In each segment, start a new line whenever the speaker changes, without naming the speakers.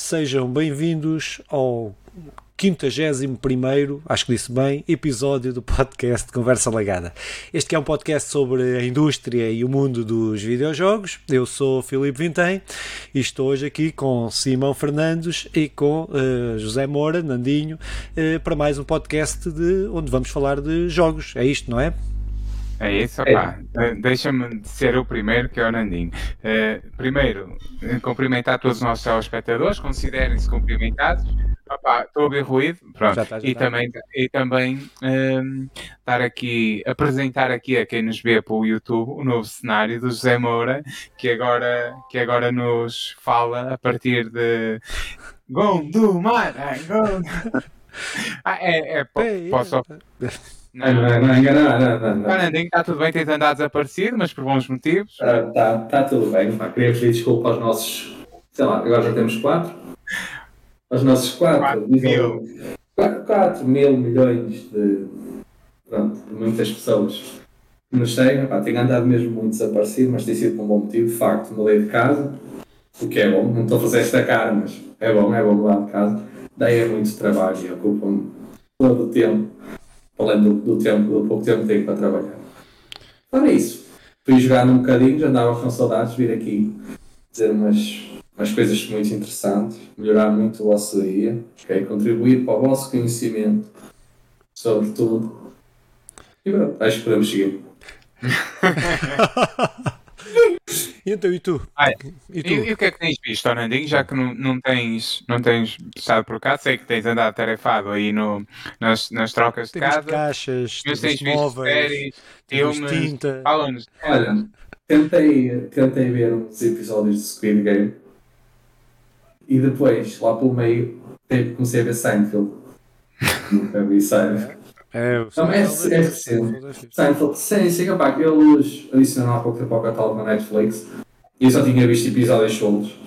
Sejam bem-vindos ao 51 acho que disse bem, episódio do podcast Conversa Legada. Este é um podcast sobre a indústria e o mundo dos videojogos. Eu sou Filipe Vintem e estou hoje aqui com Simão Fernandes e com uh, José Moura, Nandinho, uh, para mais um podcast de, onde vamos falar de jogos. É isto, não é?
É isso, opá. É. Deixa-me ser o primeiro, que é o Nandinho. Uh, primeiro, cumprimentar todos os nossos telespectadores, considerem-se cumprimentados. Estou a ouvir ruído, pronto. Já tá, já e, tá. Também, e também um, ehm, estar aqui, apresentar aqui a quem nos vê pelo YouTube o novo cenário do José Moura, que agora, que agora nos fala a partir de Gondomar, Gondomar. Ah, é, é, posso...
Não, não, não, não, não,
Fernandinho, está tudo bem, tens andado desaparecido, mas por bons motivos.
Está uh, tá tudo bem, pá. queria pedir desculpa aos nossos, sei lá, agora já temos quatro. Aos nossos quatro, 4 mil. 4 mil milhões de, pronto, de muitas pessoas que nos seguem. Pá, tenho andado mesmo muito desaparecido, mas tem sido por um bom motivo. De facto, mudei de casa, o que é bom. Não estou a fazer esta cara, mas é bom, é bom mudar de casa. Daí é muito trabalho e ocupa-me todo o tempo além do, do, tempo, do pouco tempo que tenho para trabalhar. Fora isso, fui jogar um bocadinho, já andava com saudades de vir aqui dizer umas, umas coisas muito interessantes, melhorar muito o vosso dia, okay? contribuir para o vosso conhecimento sobre tudo. E pronto, acho que podemos seguir.
E então, e tu?
Ah, e, tu? E, e, o que é que tens visto, Orlandinho? Já que não, não, tens, não tens estado por cá, sei que tens andado tarefado aí no, nas, nas trocas de casa.
caixas, mas tens visto móveis, séries,
filmes.
Tinta.
Fala-nos. Olha, tentei, tentei ver uns episódios de Squid Game e depois, lá pelo meio, comecei a ver Seinfeld. Nunca vi Seinfeld.
É,
então, é, é, é recente. Seinfeld, sim, sim, opá, eles adicionaram há pouco tempo ao catálogo na Netflix e eu só tinha visto episódios soltos.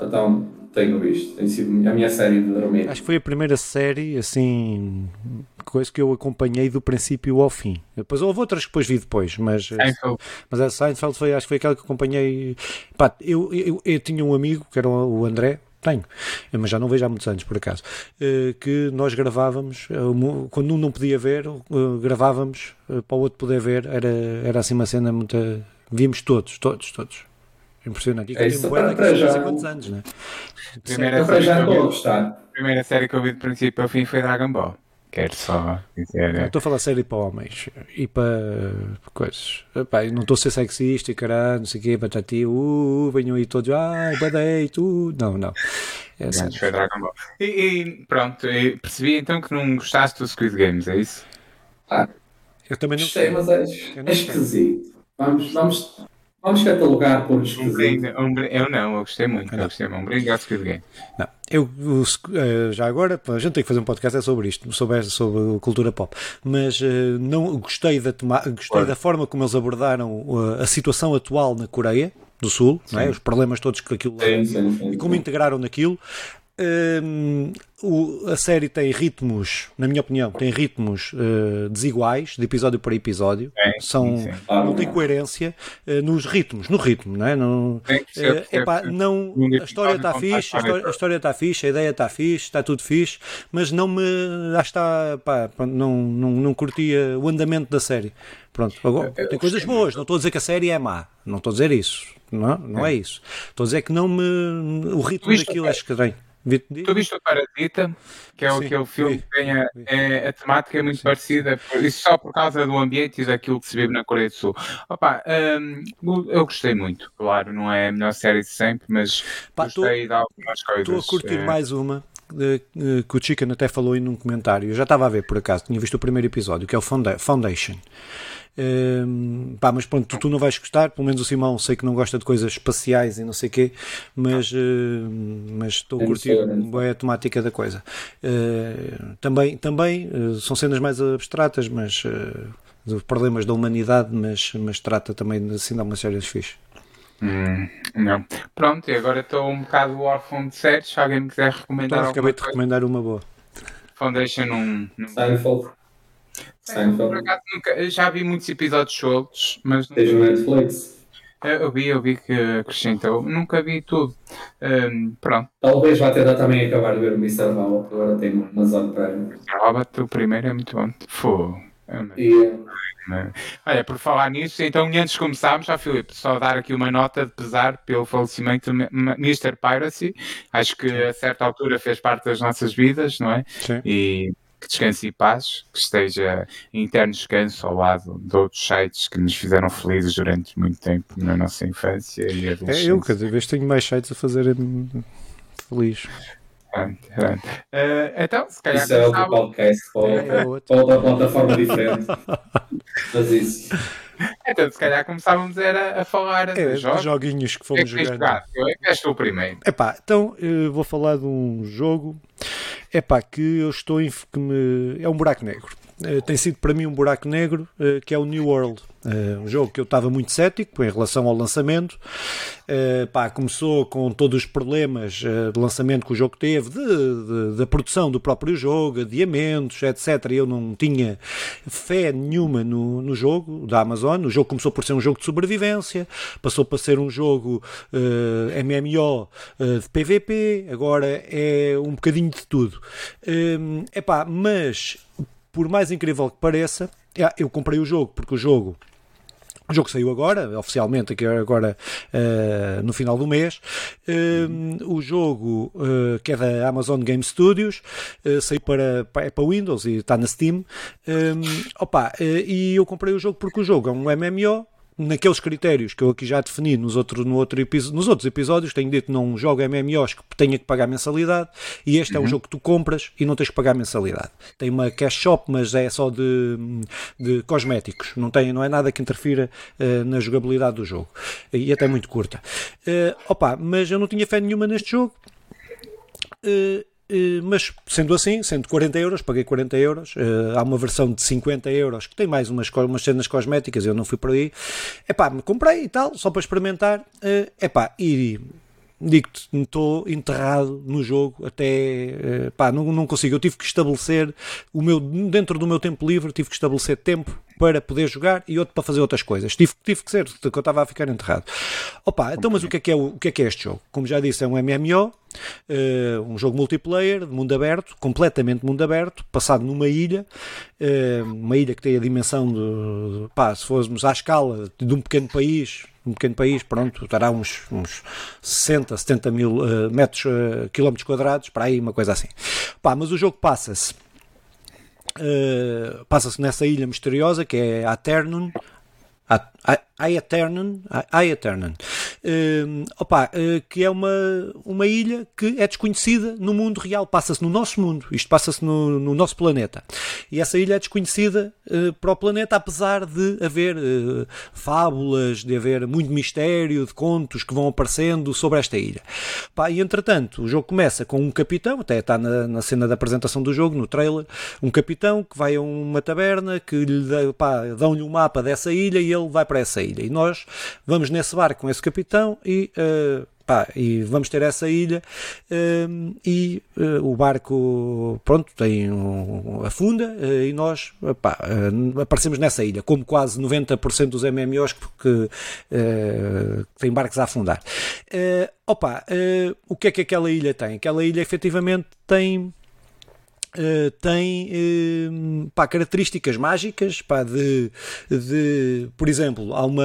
Então, tenho visto. Tem sido a minha série de dormir.
Acho que foi a primeira série, assim, coisa que eu acompanhei do princípio ao fim. Depois houve outras que depois vi depois, mas, Seinfeld. mas a Seinfeld foi, acho que foi aquela que acompanhei. Pá, eu, eu, eu, eu tinha um amigo, que era o André, tenho, mas já não vejo há muitos anos, por acaso, eh, que nós gravávamos, eh, quando um não podia ver, eh, gravávamos para o outro poder ver, era, era assim uma cena muito. Víamos todos, todos, todos. Impressionante. E
é isso, para, para já.
quantos anos, né?
Primeira, série já a
primeira série que eu vi de princípio ao fim foi Dragon Ball. Quero só dizer.
estou a falar sério para homens e para coisas. Epá, não estou a ser sexista e caralho, não sei o quê, patati, uh, venham aí todos, ai, badei, tu. Não, não.
É assim. Foi Dragon Ball. E, e pronto, e percebi então que não gostaste do Squid Games, é isso?
Ah,
eu também não
gostei, mas é, é esquisito. Vamos, vamos Vamos catalogar por
esquisito. Eu não, eu gostei muito. Eu gostei muito. Ao Squid Game.
Não, eu, eh, já agora, a gente tem que fazer um podcast é sobre isto, sobre, sobre cultura pop, mas uh, não gostei, da, gostei da forma como eles abordaram uh, a situação atual na Coreia do Sul, é? os problemas todos que aquilo sim, sim, sim, e como integraram naquilo. Um, o, a série tem ritmos, na minha opinião, tem ritmos uh, desiguais de episódio para episódio. É, São, sim, não tem coerência uh, nos ritmos, no ritmo, não é? Uh, epá, não a história está fixe, a história, a história está fixe, a ideia está fixe, está tudo fixe, mas não me. Lá está, pá, não, não, não curtia o andamento da série. Pronto, agora, tem coisas boas, não estou a dizer que a série é má, não estou a dizer isso, não, não é. é isso. Estou a dizer que não me. O ritmo daquilo é estranho.
Tu viste o Parasita, que é Sim, aquele filme vi, que tem a, é, a temática é muito Sim. parecida, isso só por causa do ambiente e daquilo que se vive na Coreia do Sul. Opa, um, eu gostei muito, claro, não é a melhor série de sempre, mas Pá, gostei tô, de algumas coisas.
Estou a curtir é... mais uma que o Chicken até falou aí num comentário. Eu já estava a ver por acaso, tinha visto o primeiro episódio, que é o Foundation. Um, pá, mas pronto, tu, tu, não vais gostar, pelo menos o Simão sei que não gosta de coisas espaciais e não sei o quê, mas, uh, mas estou a curtir bem a temática da coisa. Uh, também também uh, são cenas mais abstratas, mas problemas da humanidade, mas, mas trata também assim de algumas séries fixe.
Hum, não. Pronto, e agora estou um bocado órfão de séries. Se alguém me quiser recomendar.
Então, acabei de recomendar uma boa.
Foundation 1. Um,
um... Seinfeld.
Seinfeld. Por acaso nunca, já vi muitos episódios soltos, mas.
Tens no Netflix?
Eu vi, eu vi que acrescentou. Nunca vi tudo. Um, pronto.
Talvez vá tentar também acabar de ver o Mr. Robot, agora tem uma Amazon Prime.
Mr. Robot, o primeiro é muito bom. Fô.
E,
Olha, por falar nisso, então antes de começarmos, já Filipe, só dar aqui uma nota de pesar pelo falecimento do Mr. Piracy. Acho que a certa altura fez parte das nossas vidas, não é?
Sim.
E que descanse em paz, que esteja em interno descanso ao lado de outros sites que nos fizeram felizes durante muito tempo na nossa infância e adolescência.
É, eu cada vez tenho mais sites a fazer feliz.
Uh, então, se calhar.
Isso é outro podcast para, é outra plataforma diferente. Mas isso.
Então, se calhar começávamos era a falar
é,
de jogos.
joguinhos que fomos
que
jogando.
Eu és tu o primeiro.
Epá, então eu vou falar de um jogo epá, que eu estou em, que me, é um buraco negro. Uh, tem sido para mim um buraco negro, uh, que é o New World. Uh, um jogo que eu estava muito cético em relação ao lançamento. Pá, começou com todos os problemas de lançamento que o jogo teve, da produção do próprio jogo, adiamentos, etc. Eu não tinha fé nenhuma no, no jogo da Amazon. O jogo começou por ser um jogo de sobrevivência, passou para ser um jogo MMO de PVP, agora é um bocadinho de tudo. epá, mas por mais incrível que pareça, eu comprei o jogo porque o jogo o jogo saiu agora, oficialmente, aqui agora uh, no final do mês. Uh, o jogo, uh, que é da Amazon Game Studios, saiu para, para, é para Windows e está na Steam. opa, e eu comprei o jogo porque o jogo é um MMO naqueles critérios que eu aqui já defini nos, outro, no outro nos outros episódios, tenho dito não jogo MMOs que tenha que pagar mensalidade e este uhum. é um jogo que tu compras e não tens que pagar mensalidade. Tem uma cash shop, mas é só de, de cosméticos, não, tem, não é nada que interfira uh, na jogabilidade do jogo e até muito curta. Uh, opa, mas eu não tinha fé nenhuma neste jogo. Uh, mas sendo assim, sendo 40 euros, paguei 40 euros. Uh, há uma versão de 50 euros que tem mais umas, umas cenas cosméticas, eu não fui por aí. Epá, me comprei e tal, só para experimentar. Uh, epá, e digo-te, estou enterrado no jogo até, pá, não, não consigo, eu tive que estabelecer o meu, dentro do meu tempo livre, tive que estabelecer tempo para poder jogar e outro para fazer outras coisas. Tive, tive que ser, porque eu estava a ficar enterrado. Opa, então, mas o que é que é, o, que é, que é este jogo? Como já disse, é um MMO, uh, eh, um jogo multiplayer, de mundo aberto, completamente mundo aberto, passado numa ilha, uh, uma ilha que tem a dimensão de, pá, se fôssemos à escala de um pequeno país, um pequeno país, pronto, estará uns, uns 60, 70 mil uh, metros, uh, quilómetros quadrados, para aí, uma coisa assim. Pá, mas o jogo passa-se Uh, passa-se nessa ilha misteriosa que é Aternum, Aeternan, Aeternan uh, opa, uh, que é uma, uma ilha que é desconhecida no mundo real, passa-se no nosso mundo, isto passa-se no, no, nosso planeta. E essa ilha é desconhecida uh, para o planeta, apesar de haver uh, fábulas, de haver muito mistério, de contos que vão aparecendo sobre esta ilha. Pá, e entretanto, o jogo começa com um capitão, até está na, na cena da apresentação do jogo, no trailer, um capitão que vai a uma taberna, que lhe dão-lhe um mapa dessa ilha e ele vai para essa ilha. E nós vamos nesse barco com esse capitão e uh, Pá, e vamos ter essa ilha uh, e uh, o barco pronto tem um, afunda e nós pá, aparecemos nessa ilha como quase 90% dos MMOs que têm barcos a afundar opa, o que é que aquela ilha tem? aquela ilha efetivamente tem Uh, tem uh, pá, características mágicas pá, de, de, por exemplo, há uma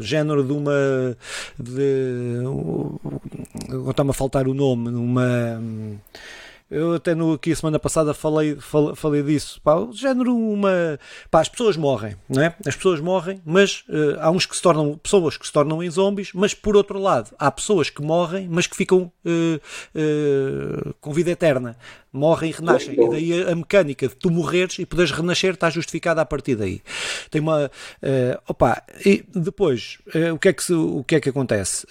género de uma de, uh, está-me a faltar o nome, uma eu até no, aqui a semana passada falei, falei, falei disso. Pá, género, uma. Pá, as pessoas morrem, não é? As pessoas morrem, mas uh, há uns que se tornam. pessoas que se tornam em zombies, mas por outro lado, há pessoas que morrem, mas que ficam uh, uh, com vida eterna morrem e renascem. E daí a, mecânica de tu morreres e poderes renascer está justificada a partir daí. Tem uma. Opa, e depois, o, que é que se, o que é que acontece?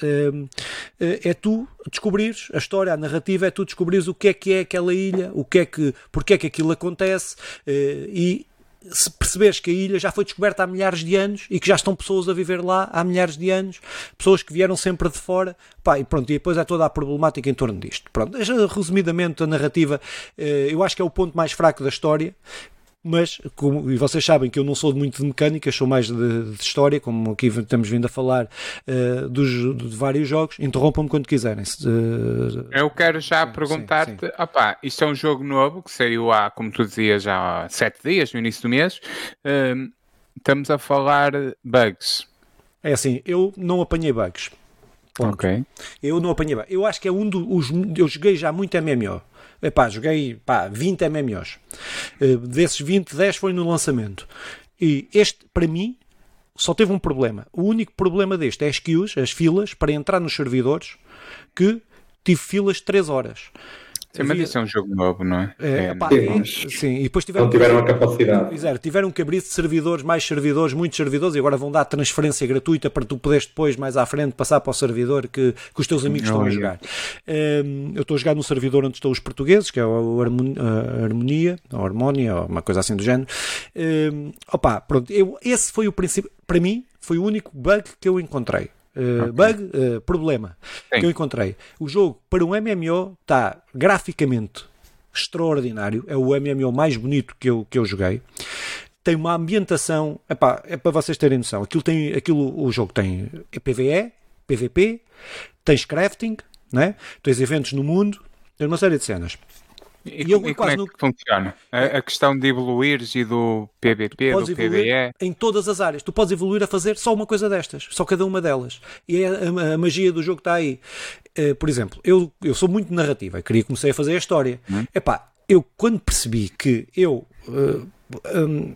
É tu descobrires a história, a narrativa, é tu descobrires o que é que é aquela ilha, o que é que, porque é que aquilo acontece e se perceberes que a ilha já foi descoberta há milhares de anos e que já estão pessoas a viver lá há milhares de anos, pessoas que vieram sempre de fora, pá, e pronto, e depois é toda a problemática em torno disto. Pronto, resumidamente a narrativa, eh, eu acho que é o ponto mais fraco da história, mas, como, e vocês sabem que eu não sou muito de mecânica, sou mais de, de história, como aqui estamos vindo a falar uh, dos, de vários jogos. Interrompam-me quando quiserem. Uh,
eu quero já perguntar-te: isto é um jogo novo que saiu há, como tu dizias, já há sete dias, no início do mês. Uh, estamos a falar bugs.
É assim, eu não apanhei bugs. Ponto. Ok. Eu não apanhei bugs. Eu acho que é um dos. Eu joguei já muito MMO. Epá, joguei pá, 20 MMOs. Uh, desses 20, 10 foi no lançamento. E este, para mim, só teve um problema. O único problema deste é as queues, as filas, para entrar nos servidores, que tive filas de 3 horas.
Sim, mas isso é um jogo novo, não é? é,
é pá, sim, mas... sim, e depois tiveram,
não tiveram a capacidade.
Exato, tiveram que abrir servidores, mais servidores, muitos servidores, e agora vão dar transferência gratuita para tu poderes depois, mais à frente, passar para o servidor que, que os teus amigos não, estão a jogar. Um, eu estou a jogar no servidor onde estão os portugueses, que é o Harmonia, ou Harmonia, ou uma coisa assim do género. Um, opa, pronto, eu, esse foi o princípio, para mim, foi o único bug que eu encontrei. Uh, okay. Bug, uh, problema Sim. que eu encontrei. O jogo, para um MMO, está graficamente extraordinário. É o MMO mais bonito que eu, que eu joguei. Tem uma ambientação. Epá, é para vocês terem noção. Aquilo tem, aquilo, o jogo tem PVE, PVP, tens crafting, né? tens eventos no mundo, tem uma série de cenas.
E, e, eu, e como é que funciona? A, a, questão de evoluir e do PVP, do PVE?
Em todas as áreas. Tu podes evoluir a fazer só uma coisa destas, só cada uma delas. E é a, a magia do jogo está aí. Uh, por exemplo, eu, eu sou muito narrativa, queria comecei a fazer a história. Hum? Epá, eu quando percebi que eu uh, um,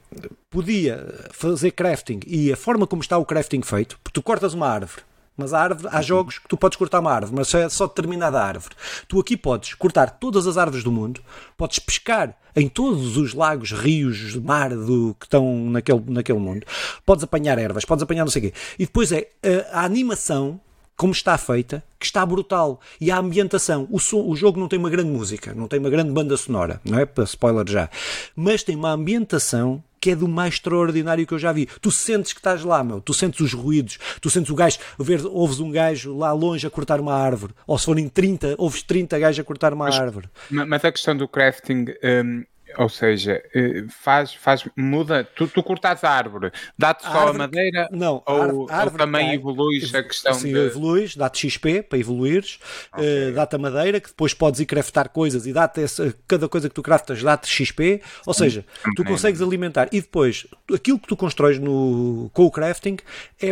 podia fazer crafting e a forma como está o crafting feito, porque tu cortas uma árvore mas há, árvore, há jogos que tu podes cortar uma árvore, mas é só determinada árvore. Tu aqui podes cortar todas as árvores do mundo, podes pescar em todos os lagos, rios, mar do, que estão naquele, naquele mundo, podes apanhar ervas, podes apanhar não sei o quê. E depois é a, a animação como está feita, que está brutal. E a ambientação. O, som, o jogo não tem uma grande música, não tem uma grande banda sonora, não é? Para spoiler já. Mas tem uma ambientação que é do mais extraordinário que eu já vi. Tu sentes que estás lá, meu. Tu sentes os ruídos. Tu sentes o gajo. Ver, ouves um gajo lá longe a cortar uma árvore. Ou se forem 30, ouves 30 gajos a cortar uma
mas,
árvore.
Mas a questão do crafting. Um ou seja, eh, faz, faz, muda, tu, tu cortas a árvore, dá-te só árvore, a madeira
não,
ou, árvore, ou também evoluís a questão
sim,
de...
evoluís, dá-te XP para evoluires, okay. uh, dá-te a madeira, que depois podes ir craftar coisas e dá-te cada coisa que tu craftas dá-te XP, ou seja, tu consegues alimentar e depois aquilo que tu constróis no, com o crafting é,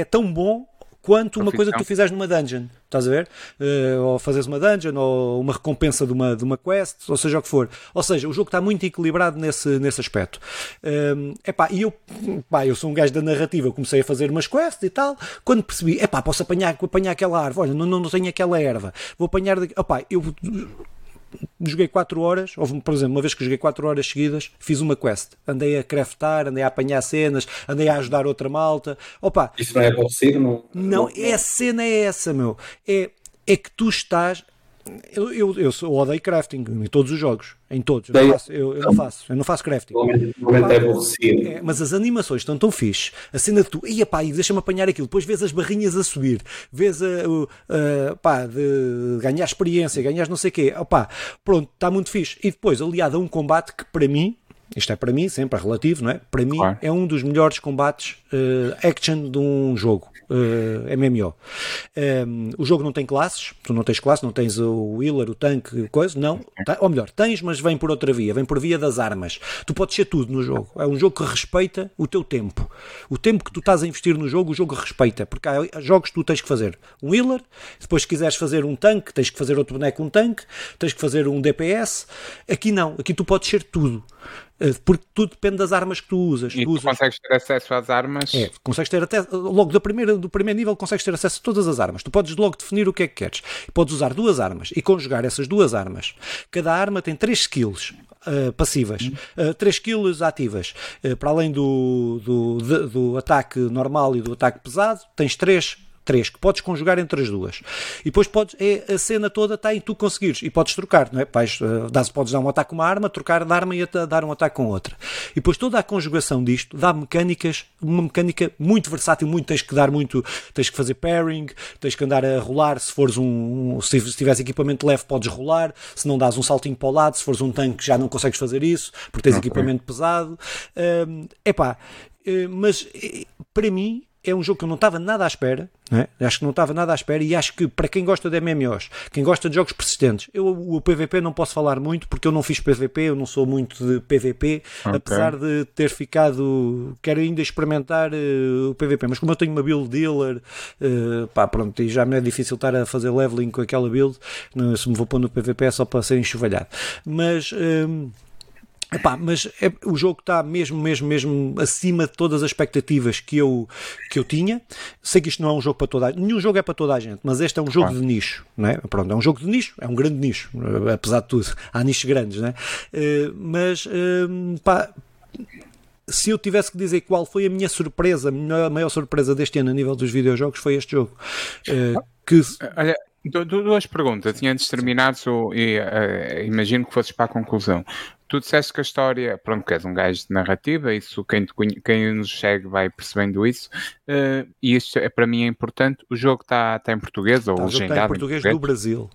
é tão bom quanto uma coisa que tu fizeres numa dungeon, estás a ver? Uh, ou fazes uma dungeon, ou uma recompensa de uma, de uma quest, ou seja o que for. Ou seja, o jogo está muito equilibrado nesse, nesse aspecto. Um, eh, epá, e eu, pá, eu sou um gajo da narrativa, eu comecei a fazer umas quests e tal, quando percebi, epá, posso apanhar, apanhar aquela árvore, olha, não, não, não tenho aquela erva, vou apanhar, daqui, opá, eu joguei 4 horas, houve, por exemplo, uma vez que joguei 4 horas seguidas, fiz uma quest. Andei a craftar, andei a apanhar cenas, andei a ajudar outra malta. Opa,
Isso não é? Não,
não, não, é a cena é essa, meu. É, é que tu estás eu, eu, eu, eu odeio crafting em todos os jogos, em todos. Eu não faço, eu, eu não, faço, eu não faço crafting.
Normalmente é aborrecido. É,
mas as animações estão tão fixe. A cena de tu, ia pá, deixa-me apanhar aquilo. Depois vês as barrinhas a subir, vês a, a, a pá, de ganhar experiência, ganhar não sei o quê. Opá, pronto, está muito fixe. E depois, aliado a um combate que para mim, isto é para mim, sempre é relativo, não é? Para mim claro. é um dos melhores combates uh, action de um jogo uh, eh, MMO. Um, ehm, o jogo não tem classes, tu não tens classe, não tens o healer, o tanque, coisa, não. Ou melhor, tens, mas vem por outra via, vem por via das armas. Tu podes ser tudo no jogo. É um jogo que respeita o teu tempo. O tempo que tu estás a investir no jogo, o jogo respeita. Porque há jogos que tu tens que fazer um healer, depois se quiseres fazer um tanque, tens que fazer outro boneco um tanque, tens que fazer um DPS. Aqui não, aqui tu podes ser tudo. Eh, porque tudo depende das armas que tu usas.
E
tu,
tu consegues ter acesso às armas?
É, consegues ter até, logo do primeiro, do primeiro nível consegues ter acesso a todas as armas. Tu podes logo definir o que é que queres. Podes usar duas armas e conjugar essas duas armas. Cada arma tem três skills. Uh, passivas, uh, 3 skills ativas, uh, para além do, do, de, do ataque normal e do ataque pesado, tens três três, que podes conjugar entre as duas. E depois podes, é, a cena toda está em tu conseguires, e podes trocar, não é? Vais, uh, dás, podes dar um ataque com uma arma, trocar de arma e dar um ataque com outra. E depois toda a conjugação disto dá mecânicas, uma mecânica muito versátil, muito, tens que dar muito, tens que fazer pairing, tens que andar a rolar, se fores um, um se tiveres equipamento leve podes rolar, se não dás um saltinho para o lado, se fores um tanque já não consegues fazer isso, porque tens okay. equipamento pesado. É uh, epá, uh, mas eh, para mim é um jogo que eu não estava nada à espera, é? acho que não estava nada à espera e acho que para quem gosta de MMOs, quem gosta de jogos persistentes, eu o PVP não posso falar muito porque eu não fiz PVP, eu não sou muito de PVP, okay. apesar de ter ficado, quero ainda experimentar uh, o PVP, mas como eu tenho uma build dealer, uh, pá, pronto, e já me é difícil estar a fazer leveling com aquela build, se me vou pôr no PVP é só para ser enxovalhado. Mas. Uh, Epá, mas é, o jogo está mesmo, mesmo, mesmo acima de todas as expectativas que eu, que eu tinha. Sei que isto não é um jogo para toda a Nenhum jogo é para toda a gente, mas este é um jogo de nicho. Não é? Pronto, é um jogo de nicho, é um grande nicho, apesar de tudo. Há nichos grandes, não é? Uh, mas, uh, pá, se eu tivesse que dizer qual foi a minha surpresa, a minha maior surpresa deste ano a nível dos videojogos, foi este jogo. Uh, que...
Olha, duas perguntas. E antes de terminar, e, uh, imagino que fosses para a conclusão tu disseste que a história, pronto, que és um gajo de narrativa, isso quem, te, quem nos segue vai percebendo isso, uh, e isto é, para mim é importante. O jogo está tá em português
tá,
ou legendado?
Está em português em do Brasil.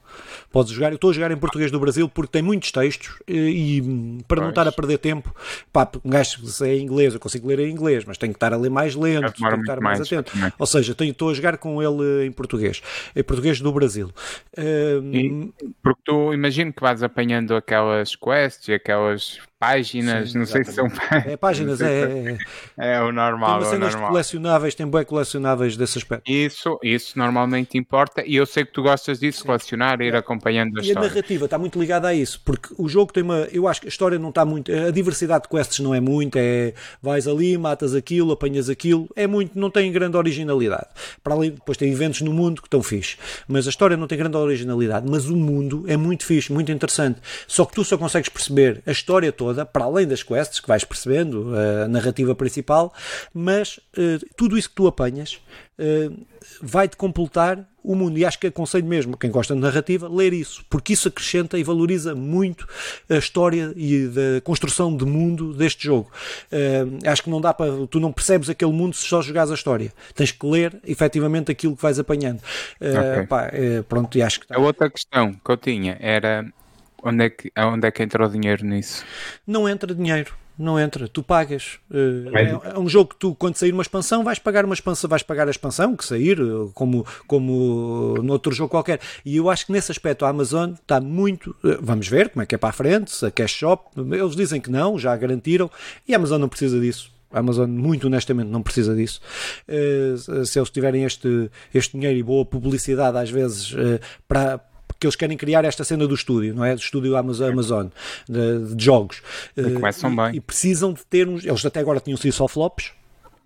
Podes jogar, eu estou a jogar em português do Brasil porque tem muitos textos e, e para pois. não estar a perder tempo, pá, um gajo se é em inglês, eu consigo ler em inglês, mas tenho que estar a ler mais lento, tenho que estar mais, mais atento. Também. Ou seja, tenho, estou a jogar com ele em português, em português do Brasil.
Uh, e, porque tu imagino que vais apanhando aquelas quests e aquelas aquelas páginas, Sim, não sei se são
é, páginas. É, é,
é, é, o normal. Tem
é cenas
normal.
colecionáveis, tem bem colecionáveis desse aspecto.
Isso, isso normalmente importa e eu sei que tu gostas disso, Sim. colecionar, ir acompanhando a
e
história.
E a narrativa está muito ligada a isso, porque o jogo tem uma. Eu acho que a história não está muito. A diversidade de quests não é muito, é vais ali, matas aquilo, apanhas aquilo, é muito, não tem grande originalidade. Para além, depois tem eventos no mundo que estão fixe, mas a história não tem grande originalidade, mas o mundo é muito fixe, muito interessante. Só que tu só consegues perceber a história toda, para além das quests que vais percebendo, a narrativa principal, mas uh, tudo isso que tu apanhas uh, vai-te completar o mundo. E acho que aconselho mesmo, quem gosta de narrativa, ler isso, porque isso acrescenta e valoriza muito a história e da construção de mundo deste jogo. Uh, acho que não dá para. Tu não percebes aquele mundo se só jogares a história. Tens que ler efetivamente aquilo que vais apanhando. Uh, okay. pá, pronto, e acho que.
Tá. A outra questão que eu tinha era Onde é, que, onde é que entra o dinheiro nisso?
Não entra dinheiro. Não entra, tu pagas. É, é, um jogo que tu, quando sair uma expansão, vais pagar uma expansão, vais pagar a expansão que sair, como, como no outro jogo qualquer. E eu acho que nesse aspecto a Amazon está muito. Eh, vamos ver como é que é para a frente, se a Cash Shop. Eles dizem que não, já garantiram, e a Amazon não precisa disso. A Amazon, muito honestamente, não precisa disso. Se eles tiverem este, este dinheiro e boa publicidade, às vezes, para que eles querem criar esta cena do estúdio, não é? Do estúdio Amazon, de, de jogos.
E começam
e,
bem.
E precisam de ter uns. Eles até agora tinham sido só flops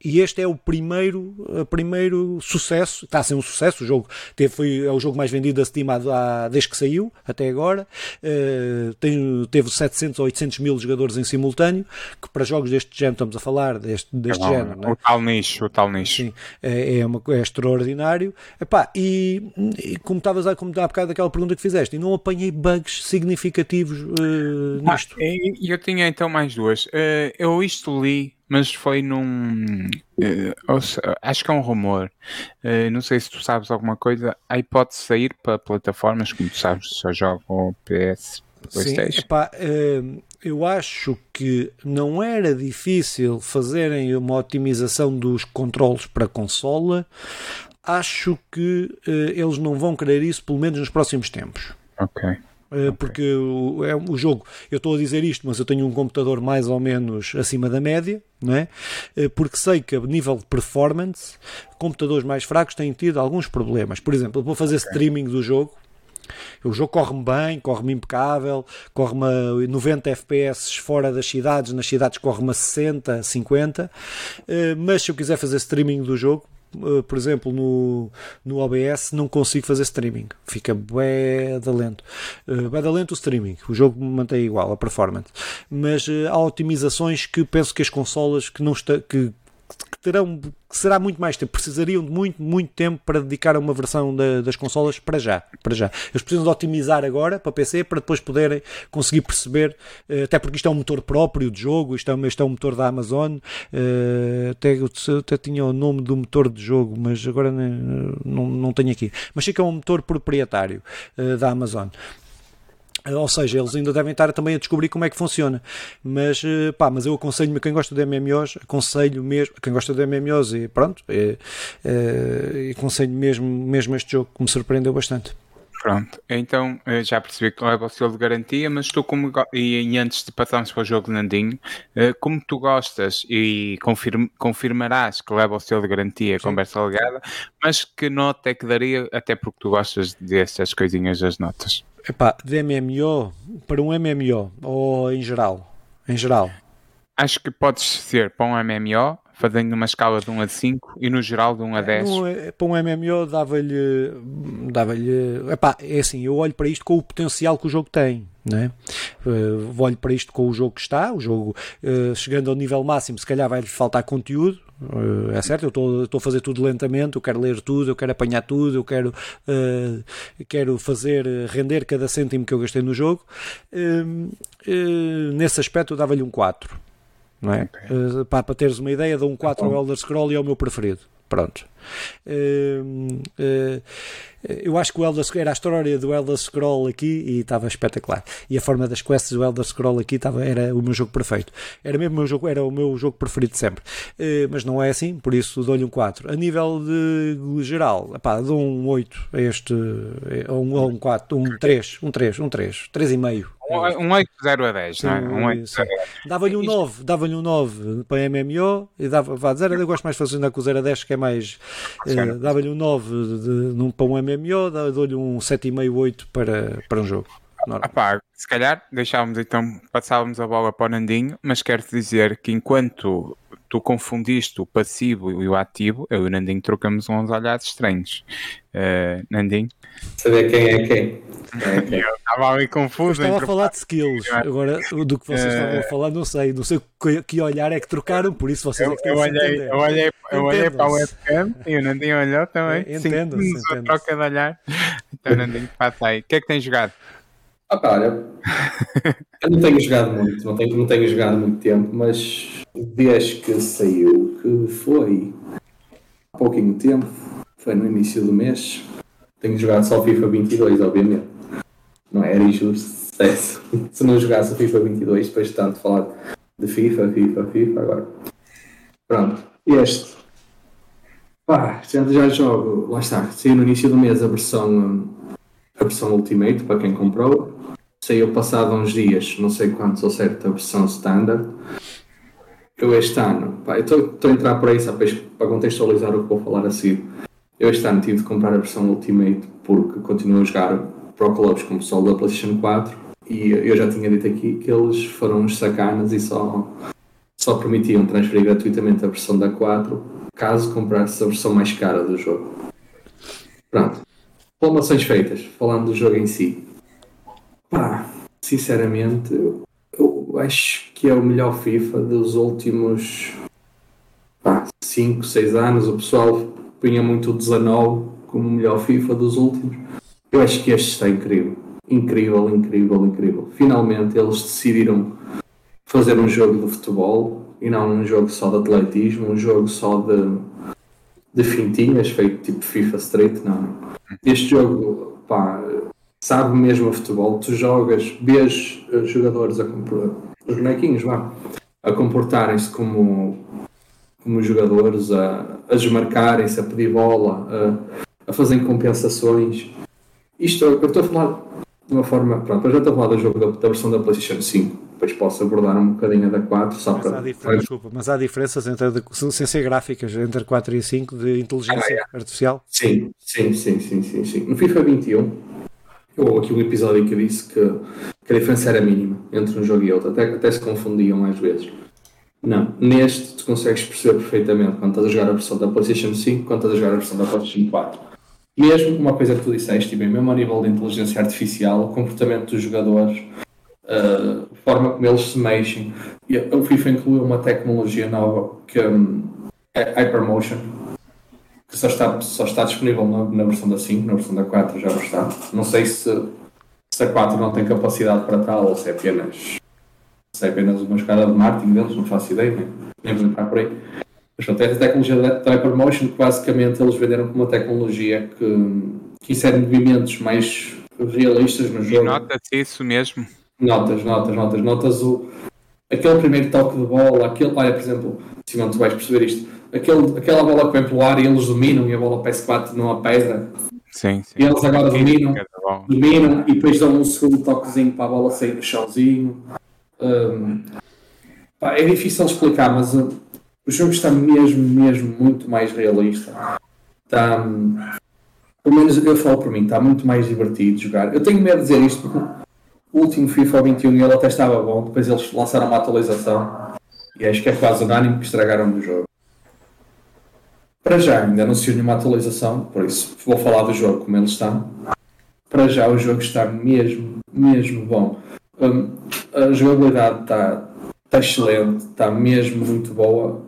e este é o primeiro, o primeiro sucesso, está a ser um sucesso, o jogo teve, foi, é o jogo mais vendido da Steam há, desde que saiu, até agora, uh, tem, teve 700 ou 800 mil jogadores em simultâneo, que para jogos deste género, estamos a falar deste, deste é género.
É? O tal nicho, o tal nicho.
Sim, é, é, uma, é extraordinário. Epá, e, e como estavas a, como há bocado aquela pergunta que fizeste, e não apanhei bugs significativos uh, nisto.
E eu tinha então mais duas. Uh, eu isto li mas foi num. Uh, acho que é um rumor. Uh, não sei se tu sabes alguma coisa. A hipótese de sair para plataformas, como tu sabes, só jogam PS, PlayStation. Sim,
epá, uh, eu acho que não era difícil fazerem uma otimização dos controles para consola. Acho que eles não vão querer isso, pelo menos nos próximos tempos.
Ok.
Eh, porque o, é, o jogo, eu estou a dizer isto, mas eu tenho um computador mais ou menos acima da média, não é? Eh, porque sei que a nível de performance, computadores mais fracos têm tido alguns problemas. Por exemplo, eu vou fazer okay. streaming do jogo, o jogo corre-me bem, corre-me impecável, corre-me a 90 FPS fora das cidades, nas cidades corre-me a 60, 50, eh, mas se eu quiser fazer streaming do jogo, por exemplo, no, no OBS não consigo fazer streaming. Fica bué da lento. Uh, bué da lento o streaming. O jogo mantém igual, a performance. Mas uh, há otimizações que penso que as consolas que não está, que terão, que será muito mais tempo, precisariam de muito, muito tempo para dedicar a uma versão da, das consolas para já, para já. Eles precisam de otimizar agora para PC para depois poderem conseguir perceber, uh, até porque isto é um motor próprio de jogo, isto é, isto é um motor da Amazon, uh, até, até tinha o nome do motor de jogo, mas agora não, não, não tenho aqui. Mas sei que é um motor proprietário da Amazon. Ou seja, eles ainda devem estar também a descobrir como é que funciona. Mas, eh, pá, mas eu aconselho-me a quem gosta de MMOs, aconselho mesmo, a quem gosta de MMOs e pronto, é, é, aconselho mesmo, mesmo este jogo que me surpreendeu bastante.
Pronto, então eh, já percebi que leva o selo de garantia, mas tu como e, antes de passarmos para o jogo Nandinho, eh, como tu gostas e confirm, confirmarás que leva o selo de garantia, Sim. conversa legada, mas que nota é que daria, até porque tu gostas dessas coisinhas das notas?
Epá, de MMO para um MMO ou em geral? Em geral.
Acho que podes ser para um MMO, fazendo uma escala de 1 a 5 e no geral de 1 a 10.
É, para um MMO dava-lhe. Dava-lhe. Epá, é assim, eu olho para isto com o potencial que o jogo tem. Né? Uh, olho para isto com o jogo que está, o jogo uh, chegando ao nível máximo, se calhar vai-lhe faltar conteúdo, é certo, eu estou a fazer tudo lentamente, eu quero ler tudo, eu quero apanhar tudo, eu quero, uh, quero fazer render cada cêntimo que eu gastei no jogo. Uh, nesse aspecto eu dava-lhe um 4. Não é? Okay. para, para teres uma ideia, dou um 4 ao Elder Scroll e é o meu preferido. Pronto. Uh, uh, eu acho que o Elder era a história do Elder Scroll aqui e estava espetacular. E a forma das quests do Elder Scroll aqui estava, era o meu jogo perfeito. Era mesmo o meu jogo, era o meu jogo preferido de sempre. Uh, mas não é assim, por isso dou-lhe um 4. A nível de geral, epá, dou um 8 a este, um, um 4, um 3, um 3, um 3, 3,5.
Um 8 0 a 10, não é? Um 8
Dava-lhe um 9, dava-lhe um 9 para MMO e dava, vá, 0 a 10, eu gosto mais de fazer com o 0 a 10 que é mais, uh, dava-lhe um 9 de, de, num, para um MMO, dou-lhe um 7,5, 8 para, para um jogo.
Apá, se calhar deixávamos então, passávamos a bola para o Nandinho, mas quero-te dizer que enquanto tu confundiste o passivo e o ativo, eu e o Nandinho trocamos uns olhares estranhos. Uh, Nandinho?
Saber quem é quem.
É eu estava ali confuso.
Eu estava a falar de skills. Agora, do que vocês uh... estavam a falar, não sei. Não sei que, que olhar é que trocaram, por isso vocês
eu,
é que
eu olhei, eu olhei, eu olhei para o webcam e o Nandinho olhou também.
Entendo.
Sim, troca de olhar. Então, Nandinho, passa aí. O que é que tens jogado?
Ah, cara, eu não tenho jogado muito, não tenho, não tenho jogado muito tempo, mas desde que saiu, que foi há pouquinho tempo, foi no início do mês, tenho jogado só FIFA 22, obviamente. Não era injusto se, não jogasse o FIFA 22 depois de tanto falar de FIFA, FIFA, FIFA, agora. Pronto, este. Pá, já, já jogo, lá está, saiu no início do mês a versão, a versão Ultimate para quem comprou saiu passado uns dias, não sei quantos ou certo, a versão standard. Eu este ano, pá, estou a entrar por aí só para contextualizar o que vou falar a seguir. Eu este ano tive de comprar a versão Ultimate porque continuo a jogar Pro Clubs o pessoal da PlayStation 4 e eu já tinha dito aqui que eles foram uns sacanas e só, só permitiam transferir gratuitamente a versão da 4 caso comprasse a versão mais cara do jogo. Pronto. Reclamações feitas, falando do jogo em si. Pá, sinceramente, eu acho que é o melhor FIFA dos últimos 5, 6 anos. O pessoal punha muito o 19 como o melhor FIFA dos últimos. Eu acho que este está incrível. Incrível, incrível, incrível. Finalmente eles decidiram fazer um jogo de futebol e não um jogo só de atletismo, um jogo só de, de fintinhas, feito tipo FIFA Street. Não. Este jogo, pá, sabe mesmo a futebol. Tu jogas, vês jogadores a os bonequinhos vá, a comportarem-se como, como jogadores, a, a desmarcarem-se, a pedir bola, a, a fazerem compensações. Isto eu estou a falar de uma forma. Pronto, eu já estou a falar do jogo da, da versão da PlayStation 5 depois posso abordar um bocadinho da 4 só
mas
para...
Há desculpa, mas há diferenças entre, sem ser gráficas, entre 4 e 5 de inteligência ah, é. artificial?
Sim, sim, sim, sim, sim, sim. No FIFA 21 ou aqui um episódio que eu disse que, que, a diferença era mínima entre um jogo e outro, até, até se confundiam às vezes. Não, neste tu consegues perceber perfeitamente quando estás a jogar a versão da PlayStation 5 quando estás a jogar a versão da PlayStation 4. Mesmo uma coisa que tu disseste, bem, mesmo a nível de inteligência artificial, o comportamento dos jogadores, a forma como eles se mexem. E o FIFA incluiu uma tecnologia nova que, um, Hypermotion, que só está, só está disponível na, na, versão da 5, na versão da 4 já não está. Não sei se, se a 4 não tem capacidade para tal ou se é apenas, se é apenas uma escada de marketing deles, não faço ideia, nem, nem vou entrar por aí. Mas pronto, é a tecnologia da Hypermotion que basicamente eles venderam como uma tecnologia que, que insere movimentos mais realistas no jogo. E
nota-se isso mesmo?
Notas, notas, notas. Notas o, aquele primeiro toque de bola, aquele, olha, por exemplo, Simão, tu vais perceber isto. Aquele, aquela bola que vem pelo ar e eles dominam e a bola parece que bate numa pedra.
Sim, sim.
E eles agora dominam, dominam e depois dão um segundo toquezinho para a bola sair do chãozinho. Um, pá, é difícil explicar, mas uh, o jogo está mesmo, mesmo muito mais realista. Está, um, pelo menos eu falo por mim, está muito mais divertido jogar. Eu tenho medo de dizer isto porque o último FIFA 21 ele até estava bom, depois eles lançaram uma atualização e acho que é quase unânime que estragaram o jogo. Para já, ainda não se nenhuma atualização, por isso vou falar do jogo como ele está. Para já, o jogo está mesmo, mesmo bom. Um, a jogabilidade está, está excelente, está mesmo muito boa.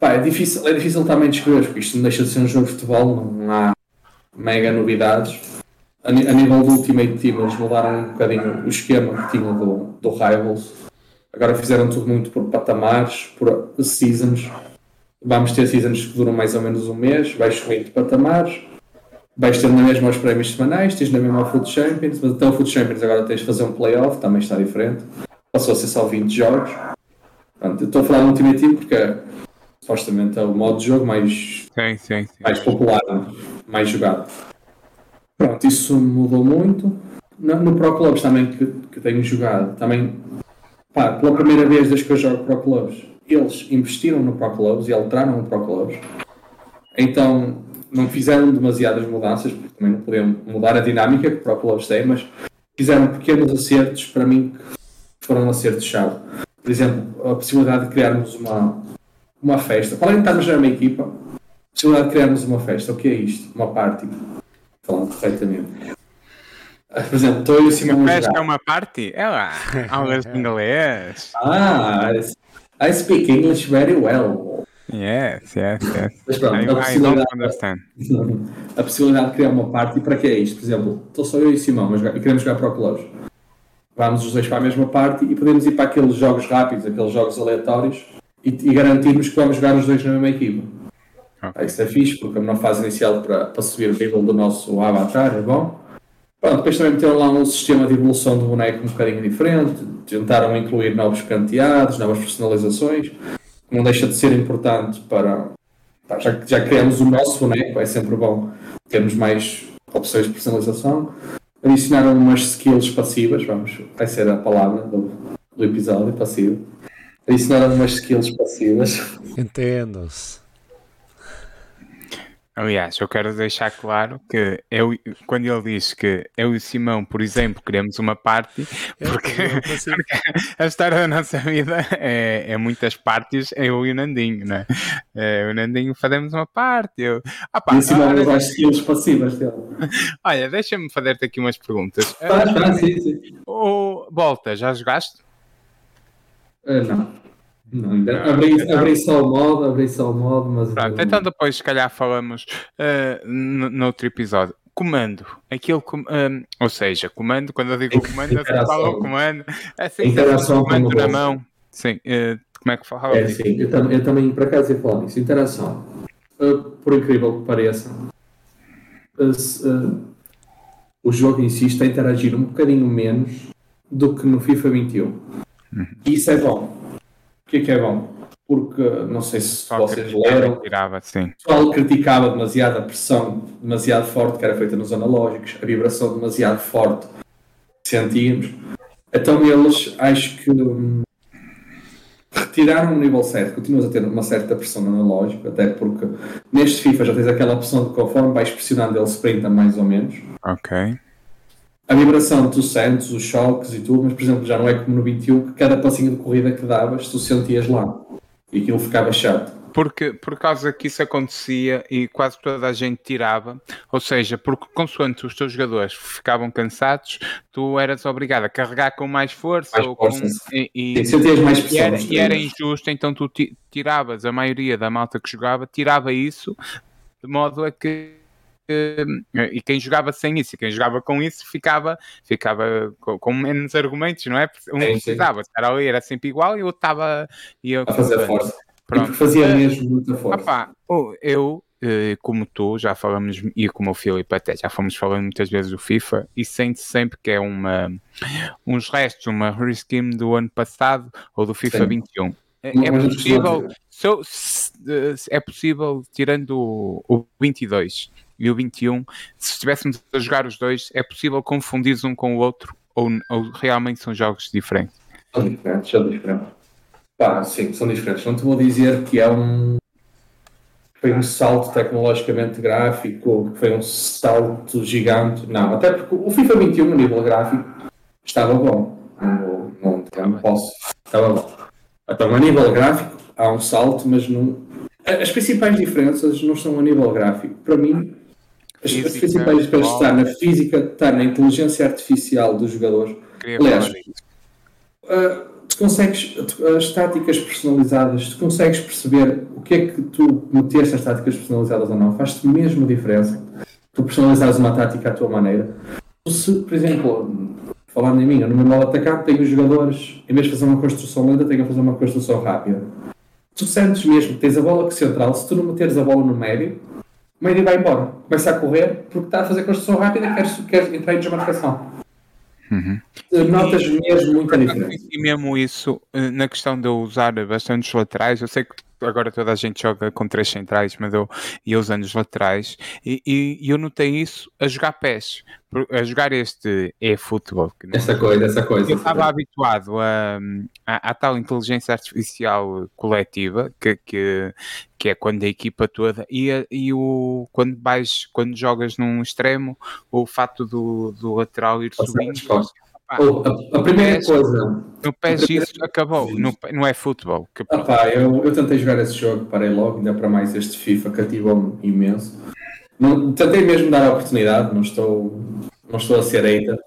Pá, é, difícil, é difícil também descrever, porque isto não deixa de ser um jogo de futebol, não há mega novidades. A, nível do Ultimate Team, eles mudaram um bocadinho o esquema que tinham do, do Rivals. Agora fizeram tudo muito por patamares, por seasons Vamos ter seasons que duram mais ou menos um mês, vais subindo de patamares, vais ter na mesma os prémios semanais, tens na mesma o Food Champions, mas até o Food Champions agora tens de fazer um playoff, também está diferente. Passou a ser só 20 jogos. Pronto, estou a falar do Ultimate Team porque é, supostamente é o modo de jogo mais,
sim, sim, sim.
mais popular, mais jogado. Pronto, isso mudou muito. No, Pro Clubs também que, que tenho jogado, também pá, pela primeira vez desde que eu jogo Pro Clubs, eles investiram no Pro Clubs e alteraram no Pro Clubs. Então não fizeram demasiadas mudanças, porque também não podiam mudar a dinâmica que o Pro Clubs tem, mas fizeram pequenos acertos para mim que foram acertos-chave. Por exemplo, a possibilidade de criarmos uma, uma festa. Para além de estarmos uma equipa, a possibilidade de criarmos uma festa. O que é isto? Uma party. Falando corretamente. Por exemplo, estou eu e o Simão
a jogar. é uma party? É lá, aulas de inglês.
Ah, I speak English very well.
Yes, yes, yes.
Mas pronto, I, a, possibilidade, a possibilidade de criar uma party, para que é isto? Por exemplo, estou só eu e o Simão mas, e queremos jogar para o clubes. Vamos os dois para a mesma party e podemos ir para aqueles jogos rápidos, aqueles jogos aleatórios e, e garantirmos que vamos jogar os dois na mesma equipa. Okay. Isso é fixe, porque na fase inicial para, para subir o nível do nosso avatar é bom. Pronto, depois também meteram lá um sistema de evolução do boneco um bocadinho diferente, tentaram incluir novos penteados, novas personalizações, não deixa de ser importante para. Já que já criamos o nosso boneco, é sempre bom termos mais opções de personalização. Adicionaram umas skills passivas, vamos, vai ser a palavra do, do episódio, passivo. Adicionaram umas skills passivas.
Entendo-se.
Aliás, eu quero deixar claro que eu, quando ele diz que eu e o Simão, por exemplo, queremos uma parte, porque, porque a história da nossa vida é, é muitas partes, eu e o Nandinho, né? É, o Nandinho fazemos uma parte. Eu,
ah, pá, e o Simão olha, as skills passivas dele.
Olha, deixa-me fazer-te aqui umas perguntas.
Faz, faz, sim, sim.
O Volta, já jogaste?
Uh, não. Não, ainda não, abri, abri só o modo, abri só o modo, mas.
Pronto, então depois se calhar falamos uh, noutro episódio. Comando, aquele com, um, ou seja, comando, quando eu digo comando, falo o comando, é assim, interação comando na mão. Sim, uh, como é que fala?
É, sim, eu, tam eu também, por acaso, ia falar nisso. Interação, uh, por incrível que pareça, o jogo em si está a interagir um bocadinho menos do que no FIFA 21. Uhum. E isso é bom que é que é bom? Porque não sei se Só vocês leram.
Tirava, sim.
O pessoal criticava demasiado a pressão demasiado forte que era feita nos analógicos, a vibração demasiado forte que sentíamos. Então eles acho que hum, retiraram o nível 7, continuas a ter uma certa pressão no analógico, até porque neste FIFA já tens aquela opção de conforme vais pressionando ele sprinta mais ou menos.
Ok
a vibração tu sentes, os choques e tudo, mas por exemplo já não é como no 21 que cada passinho de corrida que davas tu sentias lá. E aquilo ficava chato.
porque por causa que isso acontecia e quase toda a gente tirava, ou seja, porque consoante os teus jogadores ficavam cansados, tu eras obrigado a carregar com mais força, mais ou com, e, e,
Sim, mais
e, era, e era injusto, então tu tiravas a maioria da malta que jogava, tirava isso de modo a que e quem jogava sem isso e quem jogava com isso ficava, ficava com, com menos argumentos, não é? Um sim, precisava estar ali, era sempre igual e eu estava
a fazer força. Pronto. fazia eh, mesmo muita força. Opa,
eu, eh, como tu, já falamos, e como o Filipe até, já fomos falando muitas vezes do FIFA e sente sempre que é uma, uns restos, uma reskin do ano passado ou do FIFA Sim. 21. É, é possível, so, eh, é possível, tirando o, o 22 e o 21, se estivéssemos a jogar os dois, é possível confundir um com o outro ou, ou realmente são jogos diferentes?
São diferentes, são diferentes. Pá, sim, são diferentes. Não te vou dizer que é um. Foi um salto tecnologicamente gráfico, que foi um salto gigante. Não, até porque o FIFA 21, a nível gráfico, estava bom. Não, não, não posso. Estava bom. Então, a nível gráfico, há um salto, mas não. As principais diferenças não são a nível gráfico. Para mim, as, as principais diferenças estão na física, está na inteligência artificial dos jogadores. Aliás, uh, tu consegues, as táticas personalizadas, tu consegues perceber o que é que tu meteste as táticas personalizadas ou não, faz-te mesmo diferença. Tu personalizares uma tática à tua maneira. Se, por exemplo, falando em mim, no meu modo atacante, tenho os jogadores, em vez de fazer uma construção lenta, tenho a fazer uma construção rápida. Tu sentes mesmo que tens a bola que central, se tu não meteres a bola no médio, o médio vai embora, começa a correr porque está a fazer construção rápida e quer, quer entrar em desmarcação. Uhum. Notas e, mesmo muita diferença.
E mesmo isso, eh, na questão de eu usar bastante os laterais, eu sei que agora toda a gente joga com três centrais, mas eu ia usando os laterais e, e, eu notei isso a jogar pés, a jogar este e-futebol.
Essa coisa, essa coisa.
Eu estava habituado a, a, a, tal inteligência artificial coletiva, que, que, que é quando a equipa toda, e, e o, quando, vais, quando jogas num extremo, o fato do, do lateral ir subindo
a, a, primeira coisa.
No PES isso acabou, no, não é futebol.
Que... Ah, pá, eu, eu tentei jogar esse jogo, parei logo, ainda para mais este FIFA cativou-me imenso. Não, tentei mesmo dar a oportunidade, não estou, não estou a ser hater.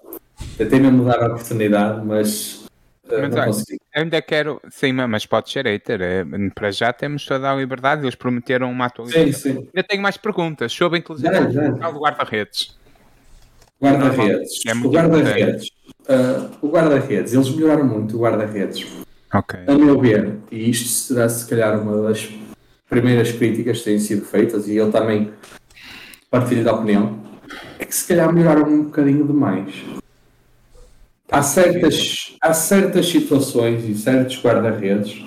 Tentei mesmo dar a oportunidade, mas.
Uh, mas olha, ainda quero, sim, mas pode ser hater. É, para já temos toda a liberdade. Eles prometeram uma atualização. Sim, sim. Ainda tenho mais perguntas sobre, inclusive, o guarda-redes.
Guarda-redes. É o guarda-redes uh, o guarda-redes, eles melhoraram muito o guarda-redes.
Ok.
A meu ver, e isto será se calhar uma das primeiras críticas que têm sido feitas, e eu também partilho da opinião, é que se calhar melhoraram um bocadinho demais. Há certas, há certas situações e certos guarda-redes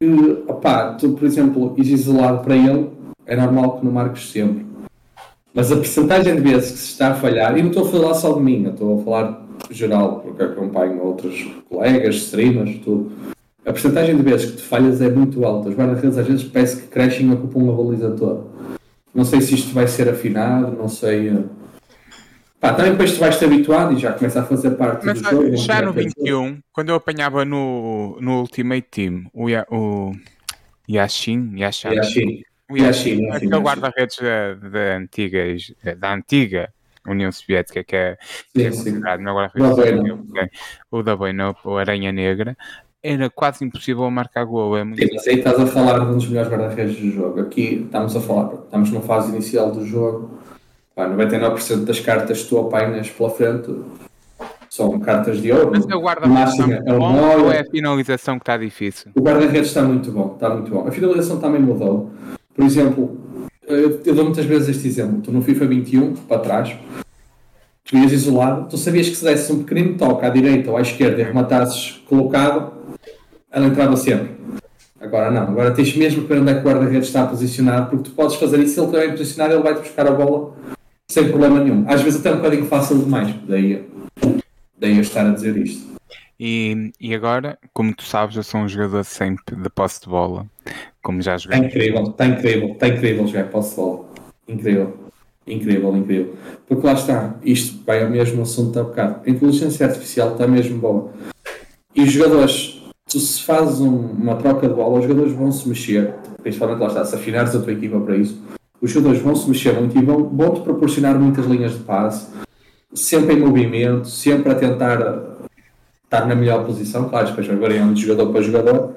que, opá, tu, por exemplo, is isolado para ele, é normal que não marques sempre. Mas a percentagem de vezes que se está a falhar, e não estou a falar só de mim, estou a falar geral, porque acompanho outros colegas, streamers, tudo. A percentagem de vezes que tu falhas é muito alta. Os guarda-redes às vezes parece que crescem e ocupam uma baliza toda. Não sei se isto vai ser afinado, não sei. Eh. Pá, também depois tu vais-te habituado e já começa a fazer parte Mas, do jogo.
Já no 21, quando eu apanhava no, no Ultimate Team o, o Yashin, Yashin,
Yashin
o Yashin, aquele guarda-redes da, da, antiga, da antiga União Soviética, que é, que é considerado no guarda-redes o o Aranha Negra, era quase impossível marcar gol. É
muito Sim, mas aí estás a falar de um dos melhores guarda-redes do jogo. Aqui estamos a falar, estamos na fase inicial do jogo. Pá, 99% das cartas que tu apanhas pela frente são cartas de ouro.
Mas o guarda-redes está é bom ou é a finalização que está difícil?
O guarda-redes está muito bom, está muito bom. A finalização também mudou. Por exemplo, eu, eu dou muitas vezes este exemplo. Tu no FIFA 21, para trás, tu ias isolado, tu sabias que se desse um pequenino toque à direita ou à esquerda e rematasses colocado, ela entrava sempre. Agora não, agora tens mesmo que ver onde é que o guarda-redes está posicionado, porque tu podes fazer isso, se ele estiver posicionado, ele vai-te buscar a bola sem problema nenhum. Às vezes até um bocadinho fácil demais, daí, daí eu estar a dizer isto.
E, e agora, como tu sabes, eu sou um jogador sempre de posse de bola, como já joguei.
Está incrível, está incrível, está incrível jogar posse de bola. Incrível, incrível, incrível. Porque lá está, isto vai ao mesmo assunto há bocado. A inteligência artificial está mesmo boa. E os jogadores, tu se fazes um, uma troca de bola, os jogadores vão se mexer, principalmente lá está, se afinares a tua equipa para isso, os jogadores vão se mexer muito e vão, vão te proporcionar muitas linhas de passe, sempre em movimento, sempre a tentar estar na melhor posição, claro, depois variando de jogador para jogador.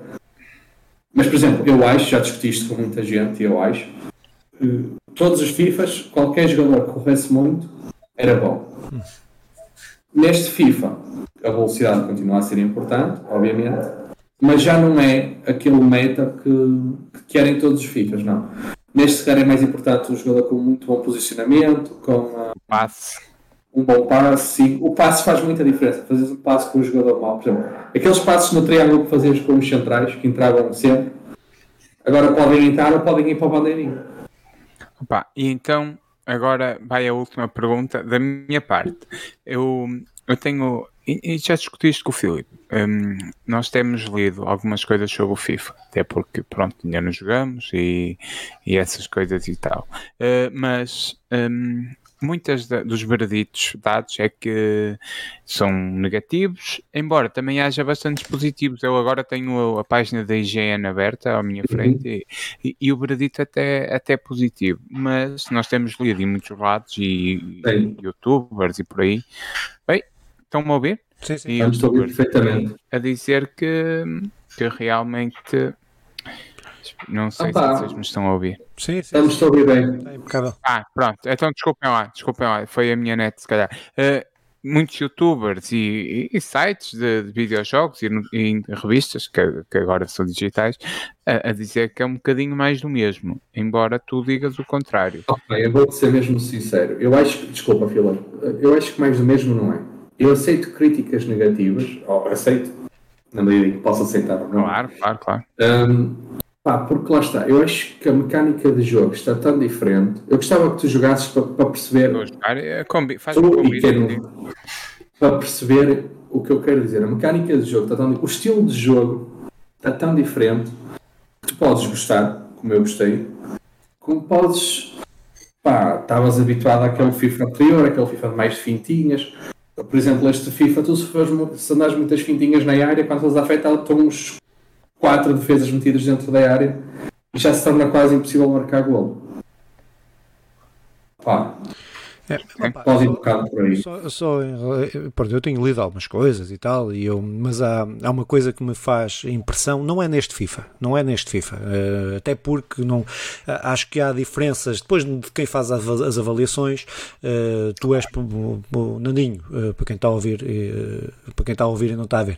Mas, por exemplo, eu acho, já discuti isto com muita gente, eu acho que todos os FIFAs, qualquer jogador que corresse muito, era bom. Neste FIFA, a velocidade continua a ser importante, obviamente, mas já não é aquele meta que, que querem todos os FIFAs, não. Neste, se é mais importante um jogador com muito bom posicionamento, com uh,
passe.
Um bom passe. O passe faz muita diferença. Fazes um passe com o jogador mau, por exemplo, aqueles passes no triângulo que fazias com os centrais, que entravam sempre, agora podem entrar ou podem ir para o bandeirinho.
Opa, e então agora vai a última pergunta da minha parte. Eu, eu tenho. E já discuti isto com o Filipe. Um, nós temos lido algumas coisas sobre o FIFA, até porque, pronto, ainda não jogamos e, e essas coisas e tal. Uh, mas um, muitas dos vereditos dados é que são negativos, embora também haja bastantes positivos. Eu agora tenho a, a página da IGN aberta à minha uhum. frente uhum. e, e, o veredito até, até é positivo, mas nós temos lido em muitos lados e, e youtubers e por aí. Bem, estão-me a ouvir?
Sim, sim.
E Estamos a.
A dizer que, que realmente não sei Opa. se vocês me estão a ouvir.
Sim, sim.
Estamos a ouvir bem.
Está
Ah, pronto. Então desculpem lá, desculpem lá. Foi a minha net, se calhar. Uh, muitos youtubers e, e, e sites de, de videojogos e, e, revistas, que, que, agora são digitais, a, a, dizer que é um bocadinho mais do mesmo, embora tu digas o contrário.
Ok, eu vou ser mesmo sincero. Eu acho que, desculpa, Fila, eu acho que mais do mesmo não é. Eu aceito críticas negativas, ou aceito, na medida em que posso aceitar ou não.
Claro, claro, claro.
Um, Pá, porque lá está, eu acho que a mecânica de jogo está tão diferente. Eu gostava que tu jogasses para, para perceber.
É, combi, faz
quero, para perceber o que eu quero dizer. A mecânica de jogo está tão O estilo de jogo está tão diferente que tu podes gostar, como eu gostei, como podes. Pá, estavas habituado àquele FIFA anterior, aquele FIFA de mais fintinhas. Por exemplo, este FIFA, tu se, fores, se andares muitas fintinhas na área, quando estás afetado, estão uns quatro defesas metidas dentro da área e já se torna quase impossível marcar golo. Pá, é, opa, Pode ir um bocado por aí.
Só, só, pronto, eu tenho lido algumas coisas e tal, e eu, mas há, há uma coisa que me faz impressão, não é neste FIFA, não é neste FIFA, uh, até porque não, uh, acho que há diferenças, depois de quem faz as avaliações, uh, tu és o, Nandinho, para quem está a ouvir, para quem está a ouvir e não está a ver,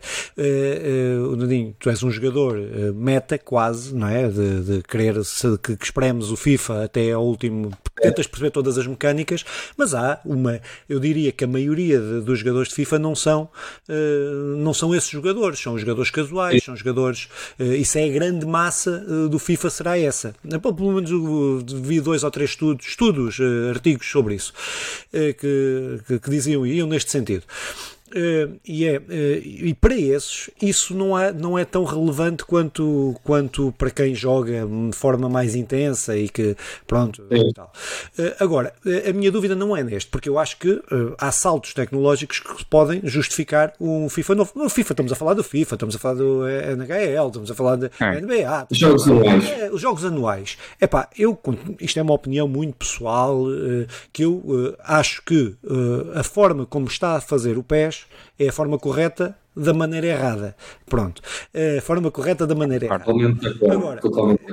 o Nandinho, tu és um jogador meta quase, não é, de, de querer se, que, que o FIFA até ao último, tentas perceber todas as mecânicas, mas há uma, eu diria que a maioria de, dos jogadores de FIFA não são, uh, não são esses jogadores, são jogadores casuais, são jogadores, uh, isso é a grande massa uh, do FIFA será essa. Pelo menos vi dois ou três estudos, estudos artigos sobre isso, que, que, que diziam, iam neste sentido. Uh, e, é, uh, e para esses isso não é, não é tão relevante quanto, quanto para quem joga de forma mais intensa e que pronto e tal. Uh, agora, a minha dúvida não é neste, porque eu acho que há saltos tecnológicos que podem justificar um FIFA novo. No FIFA estamos a falar do FIFA, estamos a falar do NHL, estamos a falar da é. NBA.
Os jogos anuais.
É, os jogos anuais. Epá, eu, isto é uma opinião muito pessoal, que eu acho que a forma como está a fazer o PES é a forma correta da maneira errada. Pronto. A forma correta da maneira errada.
Totalmente Agora,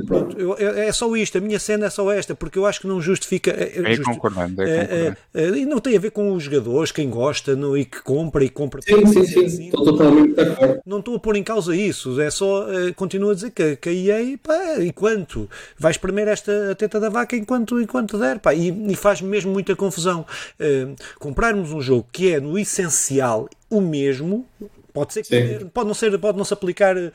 pronto,
eu, é só isto, a minha cena é só esta, porque eu acho que não justifica. É,
justi concordando, é, concordando.
E não tem a ver com os jogadores, quem gosta no, e que compra e compra.
Sim, sim, sim. Assim, estou totalmente de acordo.
Não estou a pôr em causa isso, é só. continuo a dizer que, que a EA, pá, enquanto vai espremer esta teta da vaca enquanto, enquanto der, pá, e, e faz-me mesmo muita confusão. comprarmos um jogo que é no essencial o mesmo, Pode ser que pode não ser, pode não se aplicar uh,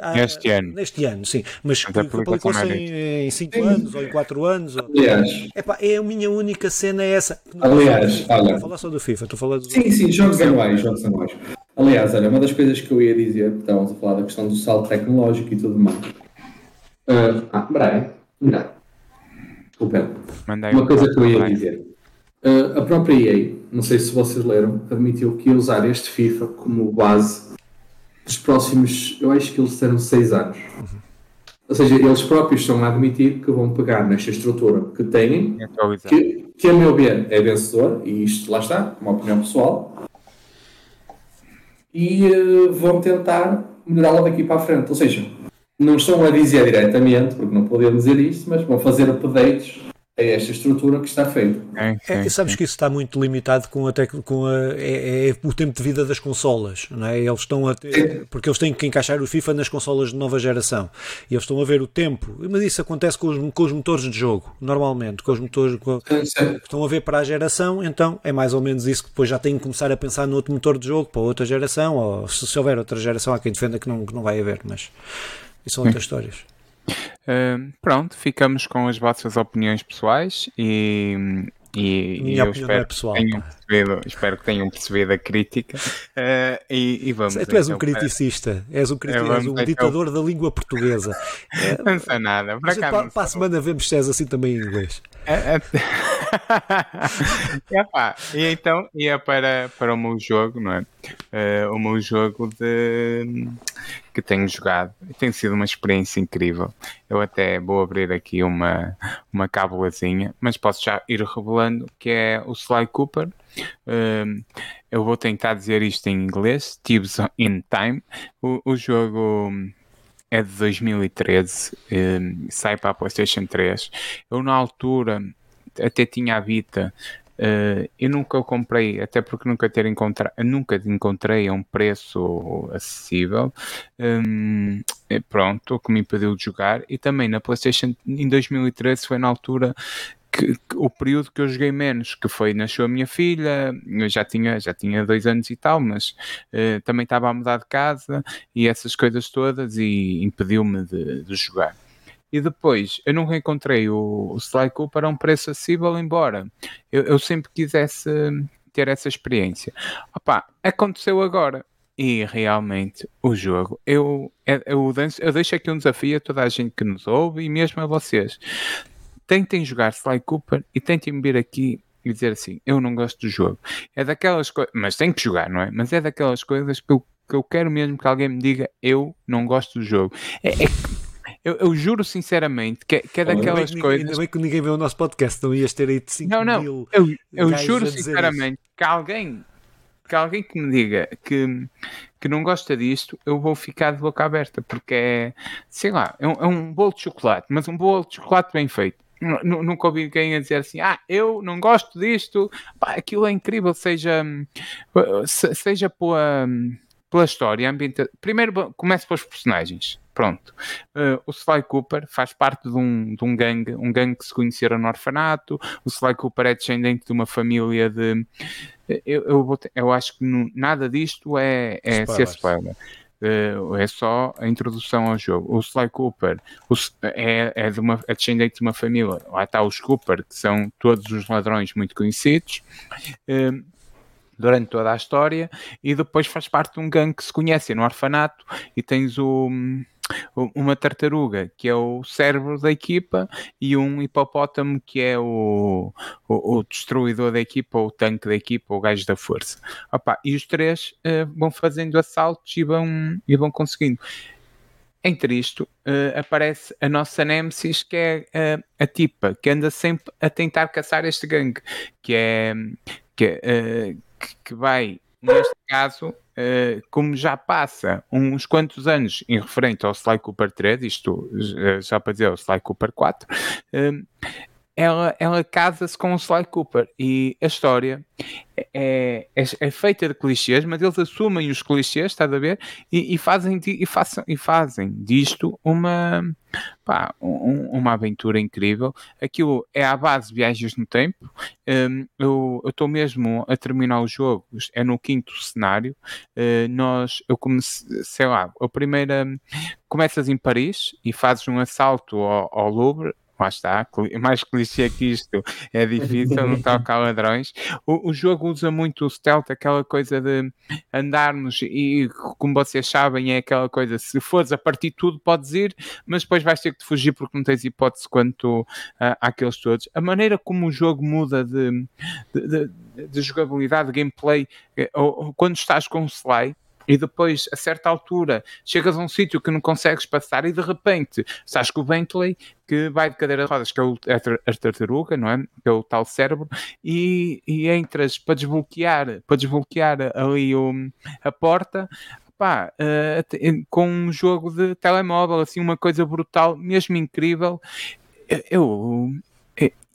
a, neste ano.
Neste ano, sim. Mas que aplicou-se em 5 anos ou em 4 anos.
Aliás,
Epá, é a minha única cena é essa.
Aliás, olha.
Estou a falar só do FIFA, estou a falar do...
Sim, sim, jogos anuais, jogos anuais. Aliás, olha, uma das coisas que eu ia dizer, estávamos a falar da questão do salto tecnológico e tudo mais. Uh, ah, Brian, não. Desculpa. Uma coisa que eu ia dizer. Uh, a própria EA, não sei se vocês leram, admitiu que ia usar este FIFA como base dos próximos, eu acho que eles disseram 6 anos. Uhum. Ou seja, eles próprios estão a admitir que vão pegar nesta estrutura que têm, que, que a meu ver é vencedor, e isto lá está, uma opinião pessoal, e uh, vão tentar melhorá-la daqui para a frente. Ou seja, não estão a dizer diretamente, porque não podiam dizer isto, mas vão fazer updates é esta estrutura que está feita.
É, é, sabes que isso está muito limitado com a, tec, com a é, é, o tempo de vida das consolas, não é? Eles estão a ter, porque eles têm que encaixar o FIFA nas consolas de nova geração e eles estão a ver o tempo, mas isso acontece com os, com os motores de jogo, normalmente, com os motores com, estão a ver para a geração, então é mais ou menos isso que depois já têm que começar a pensar no outro motor de jogo para outra geração, ou se, se houver outra geração, há quem defenda que não, que não vai haver, mas isso são outras histórias.
Uh, pronto, ficamos com as vossas opiniões pessoais e, e,
e eu espero, é pessoal,
que tenham espero que tenham percebido a crítica uh, e, e, vamos.
Tu és um então criticista, és um, criti é, és um ditador da língua portuguesa.
não sei nada. Para, cá,
para, para a semana vemos se és assim também em inglês.
É, é... e então ia para, para o meu jogo, não é? Uh, o meu jogo de que tenho jogado tem sido uma experiência incrível. Eu até vou abrir aqui uma, uma cábulazinha, mas posso já ir revelando que é o Sly Cooper. Uh, eu vou tentar dizer isto em inglês, Thieves in Time. O, o jogo é de 2013, um, sai para a PlayStation 3. Eu, na altura, até tinha a Vita. Uh, eu nunca o comprei, até porque nunca ter encontrado, nunca encontrei a um preço acessível. Um, pronto, o que me impediu de jogar. E também na PlayStation em 2013 foi na altura que, que, o período que eu joguei menos, que foi nasceu a minha filha, eu já tinha, já tinha dois anos e tal, mas uh, também estava a mudar de casa e essas coisas todas e impediu-me de, de, jogar. E depois, eu nunca encontrei o, o Sly Cooper a um preço acessível, embora eu, eu sempre quisesse ter essa experiência. Opa, aconteceu agora. E realmente o jogo, eu, eu, eu, eu deixo aqui um desafio a toda a gente que nos ouve e mesmo a vocês tentem jogar Sly Cooper e tentem vir aqui e dizer assim: eu não gosto do jogo. É daquelas coisas, mas tem que jogar, não é? Mas é daquelas coisas que eu, que eu quero mesmo que alguém me diga: eu não gosto do jogo. É, é eu, eu, juro sinceramente que, que é daquelas
ainda
coisas.
Ainda bem que ninguém vê o nosso podcast, não ias ter aí de 5
não, não, mil. Eu, eu juro sinceramente isso. que alguém que alguém que me diga que, que não gosta disto, eu vou ficar de boca aberta, porque é, sei lá, é um, é um bolo de chocolate, mas um bolo de chocolate bem feito nunca ouvi ninguém a dizer assim, ah, eu não gosto disto, pá, aquilo é incrível, seja, seja pela, pela história, ambienta... primeiro comece pelos personagens, pronto. Uh, o Sly Cooper faz parte de um, de um gangue, um gangue que se conheceram no orfanato, o Sly Cooper é descendente de uma família de... Eu, eu, eu acho que não, nada disto é, é ser spoiler. Uh, é só a introdução ao jogo. O Sly Cooper o, é, é, de uma, é descendente de uma família. Lá está os Cooper, que são todos os ladrões muito conhecidos. Uh, durante toda a história e depois faz parte de um gangue que se conhece no orfanato e tens o, uma tartaruga, que é o cérebro da equipa, e um hipopótamo, que é o, o, o destruidor da equipa, ou o tanque da equipa, ou o gajo da força. Opa, e os três uh, vão fazendo assaltos e vão, e vão conseguindo. Entre isto, uh, aparece a nossa Nemesis, que é uh, a tipa, que anda sempre a tentar caçar este gangue, que é que, uh, que vai, neste caso, Uh, como já passa uns quantos anos em referente ao Sly Cooper 3, isto já para dizer o Sly Cooper 4, uh, ela, ela casa-se com o Sly Cooper e a história é, é, é, feita de clichês, mas eles assumem os clichês, está a ver? E, e, fazem, e, façam, e fazem disto uma, pá, um, uma aventura incrível. Aquilo é à base de viagens no tempo. Um, eu estou mesmo a terminar os jogos, é no quinto cenário. Uh, nós, eu comecei, sei lá, a primeira começas em Paris e fazes um assalto ao, ao Louvre lá está, mais clichê que isto é difícil, não tocar ladrões. O, o, jogo usa muito o stealth, aquela coisa de andarmos e, como vocês sabem, é aquela coisa, se fores a partir tudo, podes ir, mas depois vais ter que te fugir porque não tens hipótese quanto uh, àqueles todos. A maneira como o jogo muda de, de, de, de jogabilidade, de gameplay, ou, quando estás com o Sly, e depois, a certa altura, chegas a um sítio que não consegues passar e de repente estás com o Bentley que vai de cadeira de rodas, que é o, a tartaruga, não é? Que é o tal cérebro, e, e entras para desbloquear, para desbloquear ali o, a porta, pá, uh, com um jogo de telemóvel, assim, uma coisa brutal, mesmo incrível. Eu,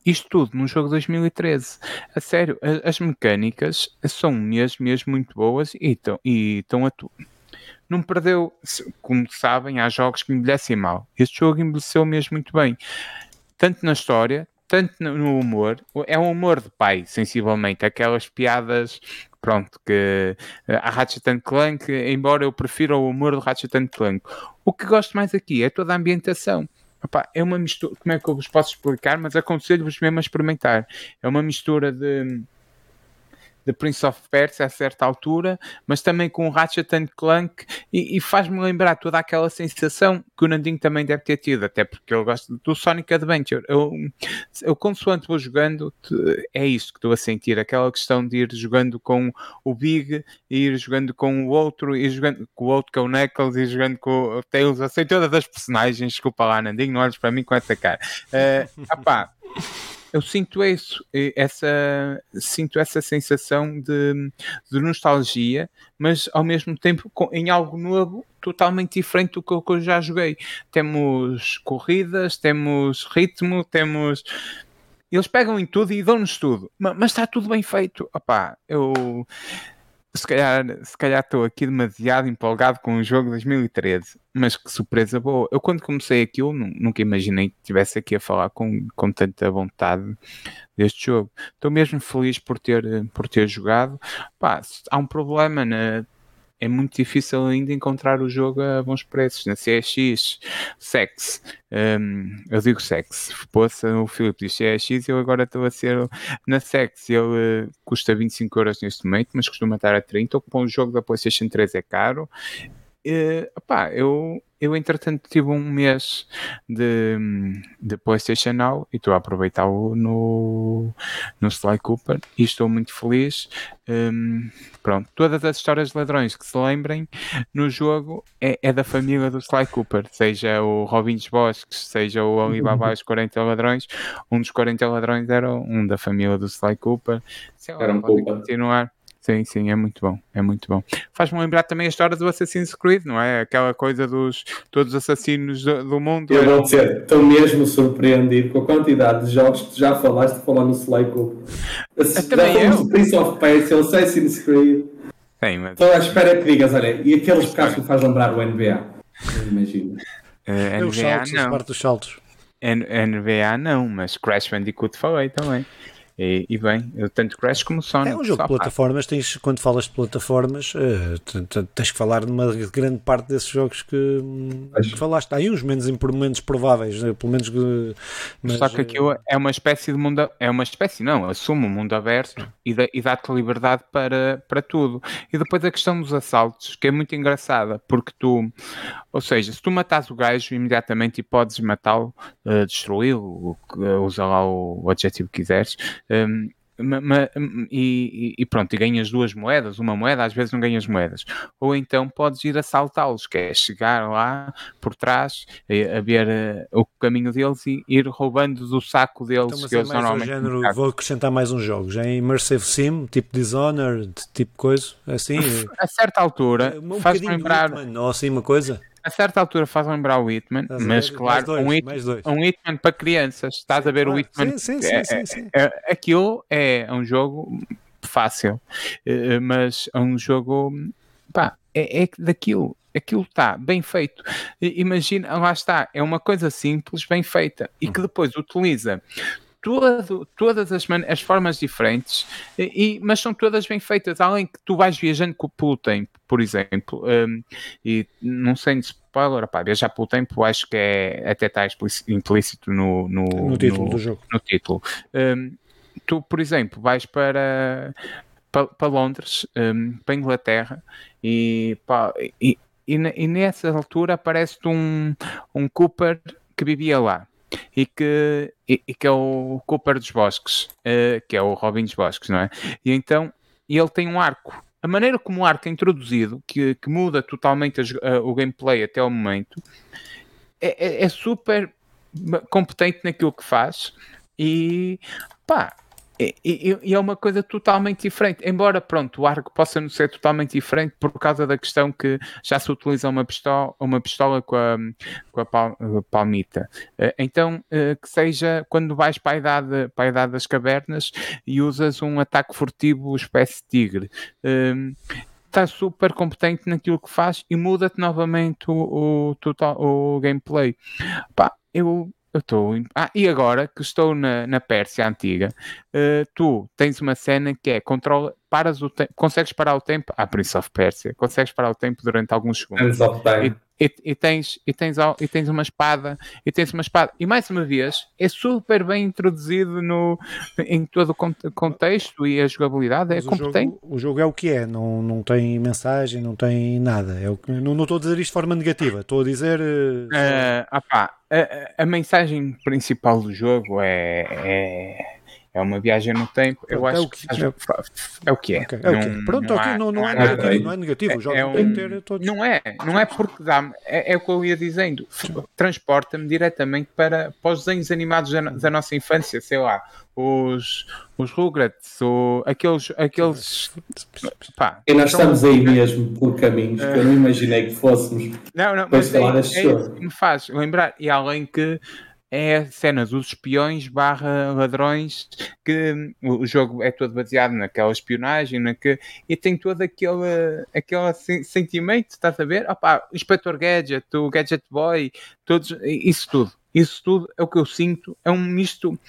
isto tudo num jogo de 2013. A sério, as mecânicas são mesmo, mesmo muito boas e estão, e tu. Não perdeu, como sabem, há jogos que envelhecem mal. Este jogo envelheceu mesmo muito bem. Tanto na história, tanto no humor. É um humor de pai, sensivelmente. Aquelas piadas pronto, que a Ratchet Clank, embora eu prefira o humor do Ratchet Clank, o que gosto mais aqui é toda a ambientação. Opa, é uma mistura, como é que eu vos posso explicar? Mas aconselho-vos mesmo a experimentar. É uma mistura de de Prince of Persia a certa altura, mas também com Ratchet and Clank e, e faz-me lembrar toda aquela sensação que o Nandinho também deve ter tido, até porque ele gosta do Sonic Adventure. Eu, eu consoante vou jogando, é isso que estou a sentir, aquela questão de ir jogando com o Big, ir jogando com o outro, ir jogando com o outro que é o Knuckles, ir jogando com o Tails, eu sei todas as personagens, desculpa lá Nandinho, não olhes para mim com essa cara. Uh, apá, eu sinto isso, essa, sinto essa sensação de, de nostalgia, mas ao mesmo tempo em algo novo, totalmente diferente do que eu já joguei. Temos corridas, temos ritmo, temos eles pegam em tudo e dão-nos tudo, mas, mas, está tudo bem feito. Opá, eu se calhar se calhar estou aqui demasiado empolgado com o jogo de 2013, mas que surpresa boa. Eu quando comecei aquilo nunca imaginei que estivesse aqui a falar com, com tanta vontade deste jogo. Estou mesmo feliz por ter, por ter jogado. Pá, há um problema na é muito difícil ainda encontrar o jogo a bons preços. Na CX, Sex, um, eu digo Sex, poça, o Filipe diz e eu agora estou a ser na Sex. Ele uh, custa 25 euros neste momento, mas costuma estar a 30. O jogo da PlayStation 3 é caro. Uh, opá, eu eu, entretanto, tive um mês de, de PlayStation Now e estou a aproveitá-lo no, no Sly Cooper e estou muito feliz. Um, pronto, todas as histórias de ladrões que se lembrem no jogo é, é da família do Sly Cooper, seja o Robin dos Bosques, seja o Alibaba os 40 ladrões. Um dos 40 ladrões era um da família do Sly Cooper. Sei lá, era um continuar. Sim, sim, é muito bom, é muito bom. Faz-me lembrar também a história do Assassin's Creed, não é? Aquela coisa dos todos os assassinos do, do mundo.
Eu vou dizer, estou mesmo surpreendido com a quantidade de jogos que tu já falaste falando no Sly Cooper.
Também eu.
Prince of Persia, Assassin's Creed.
Sim, mas...
Estou à espera que digas, olha, e aqueles carros que faz lembrar o NBA? Imagina.
Uh, NBA,
saltos,
não.
parte dos saltos.
NBA não, mas Crash Bandicoot falei também. E, e, bem, tanto Crash como Sonic.
É um jogo de plataformas, tens, quando falas de plataformas, uh, tens que falar de uma grande parte desses jogos que, que falaste. Há aí uns menos, menos prováveis, né? pelo menos. Uh,
mas, Só que aquilo é uma espécie de mundo. É uma espécie, não, assume um mundo aberto e, dá, e dá-te liberdade para, para tudo. E depois a questão dos assaltos, que é muito engraçada, porque tu, ou seja, se tu matas o gajo imediatamente e podes matá-lo, uh, destruí-lo, usa lá o, o adjetivo que quiseres um, e, e, pronto, e ganhas duas moedas, uma moeda, às vezes não ganhas moedas. Ou então podes ir assaltá-los, que é chegar lá por trás, a ver uh, o caminho deles e ir roubando do saco deles. Então,
que é eles normalmente género, vou acrescentar mais uns jogos, em Immersive Sim, tipo Dishonored, tipo coisa, assim.
a certa altura, um faz lembrar.
Ou assim, uma coisa
a certa altura faz lembrar o Hitman, mas claro, dois, um, Hitman, um Hitman para crianças. Estás sim, a ver o Hitman?
Sim, sim, sim, sim,
é, é, aquilo é um jogo fácil, eh, mas é um jogo pá, é, é daquilo. Aquilo está bem feito. Imagina, lá está, é uma coisa simples, bem feita, e que uhum. depois utiliza todo, todas as, as formas diferentes, e, mas são todas bem feitas, além que tu vais viajando pelo tempo, por exemplo, um, e não sei se spoiler, opá, viajar pelo tempo acho que é, até está implícito no, no,
no título no, do jogo.
No título. Um, tu, por exemplo, vais para, para, para Londres, um, para Inglaterra, e, pá, e, e, e nessa altura aparece-te um, um Cooper que vivia lá e que, e, e que é o Cooper dos Bosques, uh, que é o Robin dos Bosques, não é? E então ele tem um arco a maneira como o arco é introduzido, que, que muda totalmente a, o gameplay até o momento, é, é, é super competente naquilo que faz e pá, e, e, é uma coisa totalmente diferente. Embora, pronto, o arco possa não ser totalmente diferente por causa da questão que já se utiliza uma pistola, uma pistola com a, com a, pal, a palmita. Eh, então, eh, que seja quando vais para a, idade, para a idade das cavernas e usas um ataque furtivo espécie tigre. está ehm, super competente naquilo que faz e muda-te novamente o, o, o gameplay. Pá, eu eu estou. Ah, e agora que estou na, na Pérsia antiga, uh, tu tens uma cena que é controla, paras o tempo, consegues parar o tempo. Ah, Prince of Persia, consegues parar o tempo durante alguns segundos. of time. E, e, tens, e, tens, e tens uma espada, e tens uma espada, e mais uma vez é super bem introduzido no, em todo o contexto e a jogabilidade é competente.
O jogo, o jogo é o que é, não, não tem mensagem, não tem nada. É o, não, não estou a dizer isto de forma negativa, estou a dizer. Uh,
uh, a, a, mensagem principal do jogo é, é é uma viagem no tempo. Eu é acho o que, que é. é o que é. Okay, é
não, okay. Pronto, não, okay. não, não, é negativo, não é negativo. É, um, tem que ter todos.
Não é, não é porque dá é, é o que eu ia dizendo. Transporta-me diretamente para, para os desenhos animados da, da nossa infância, sei lá, os, os Rugrats, ou aqueles. aqueles
pá, e nós estamos aí mesmo por caminhos que eu não imaginei que fôssemos.
Não, não, mas é, é isso que me faz lembrar. E além que é cenas dos espiões barra ladrões que o jogo é todo baseado naquela espionagem na que, e tem todo aquele, aquele sentimento, estás a ver? Opa, o Inspector Gadget, o Gadget Boy, todos, isso tudo. Isso tudo é o que eu sinto, é um misto.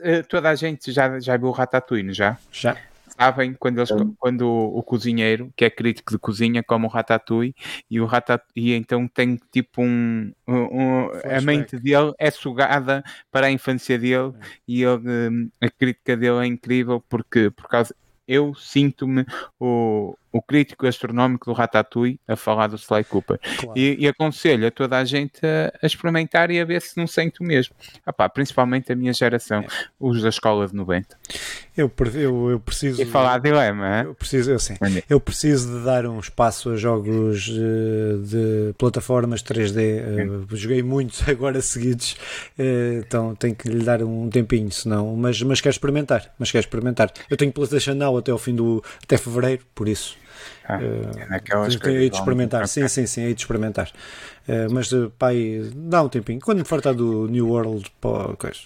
Eh, toda a gente já, já viu o Ratatouille, já?
Já
sabem quando, eles, quando o, o, cozinheiro, que é crítico de cozinha, come o ratatouille e o ratatouille então tem tipo um, um, a mente dele é sugada para a infância dele é. e ele, hum, a crítica dele é incrível porque por causa eu sinto-me o, o crítico astronómico do Ratatouille a falar do Sly Cooper. Claro. E, e, aconselho a toda a gente a, a, experimentar e a ver se não sente o mesmo. Epá, principalmente a minha geração, é. os da escola de 90.
Eu, eu, eu preciso.
E falar de dilema,
eu preciso, eu, sim, eu preciso de dar um espaço a jogos uh, de plataformas 3D. Uh, eh, joguei muitos agora seguidos, uh, então tenho que lhe dar um tempinho, senão. Mas, mas quero experimentar. Mas quero experimentar. Eu tenho PlayStation Now até ao fim do. até fevereiro, por isso.
Ah, uh, naquelas
de experimentar, sim, sim, sim, hei de experimentar. Uh, mas, pai, dá um tempinho. Quando me fartar do New World, pô, coisa.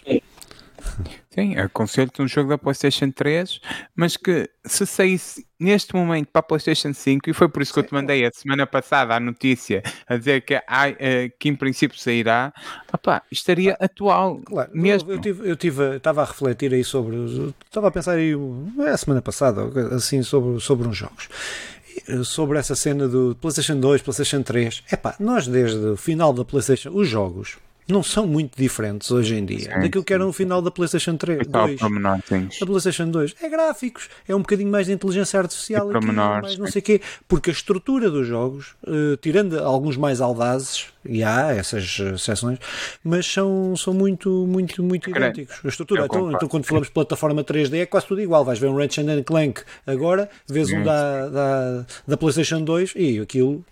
Sim, aconselho-te um jogo da PlayStation 3, mas que se saísse neste momento para a PlayStation 5, e foi por isso que eu te mandei a semana passada a notícia a dizer que, uh, que em princípio sairá, opá, estaria atual. Claro, mesmo.
Eu, tive, eu tive, estava a refletir aí sobre, estava a pensar aí, é a semana passada, assim, sobre, sobre uns jogos sobre essa cena do PlayStation 2, PlayStation 3. Epá, nós desde o final da PlayStation, os jogos não são muito diferentes hoje em dia sim, daquilo que era no final da PlayStation 3. 2, da PlayStation 2. É gráficos, é um bocadinho mais de inteligência artificial, aqui, mais não sei o quê, porque a estrutura dos jogos, uh, tirando alguns mais audazes, e há essas exceções, mas são, são muito, muito, muito idênticos. A estrutura, então, então, quando falamos de plataforma 3D, é quase tudo igual. Vais ver um Ratchet Clank agora, vês um da, da, da PlayStation 2 e aquilo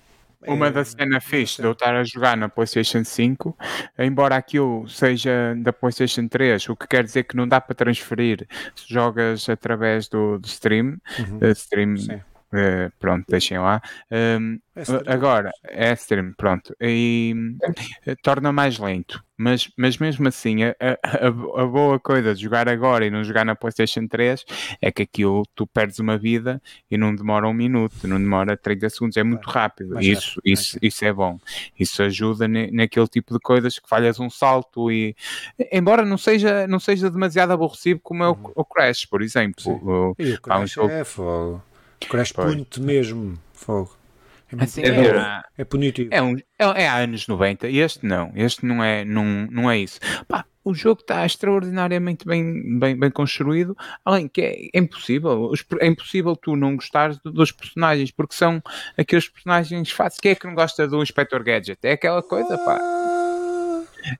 uma é, das cenas fixe de eu estar a jogar na PlayStation 5, embora aquilo seja da PlayStation 3, o que quer dizer que não dá para transferir se jogas através do, do stream, uhum. uh, stream Uh, pronto, deixem lá. Um, é agora, é stream, pronto. E uh, torna mais lento. Mas, mas mesmo assim, a, a, a, boa coisa de jogar agora e não jogar na PlayStation 3 é que aquilo tu perdes uma vida e não demora um minuto, não demora 30 segundos, é muito rápido. isso, isso, isso é bom. Isso ajuda ne, naquele tipo de coisas que falhas um salto e embora não seja, não seja demasiado aborrecido como é o, uhum. o Crash, por exemplo.
O, e o Crash é. Crash Point mesmo, fogo.
É, assim, é,
é, é punitivo.
É, um, é, é anos 90. Este não. Este não é, não, não é isso. Pá, o jogo está extraordinariamente bem, bem, bem construído, além que é, é impossível, é impossível tu não gostares dos personagens, porque são aqueles personagens fáceis. Quem é que não gosta do Inspector Gadget? É aquela coisa, pá.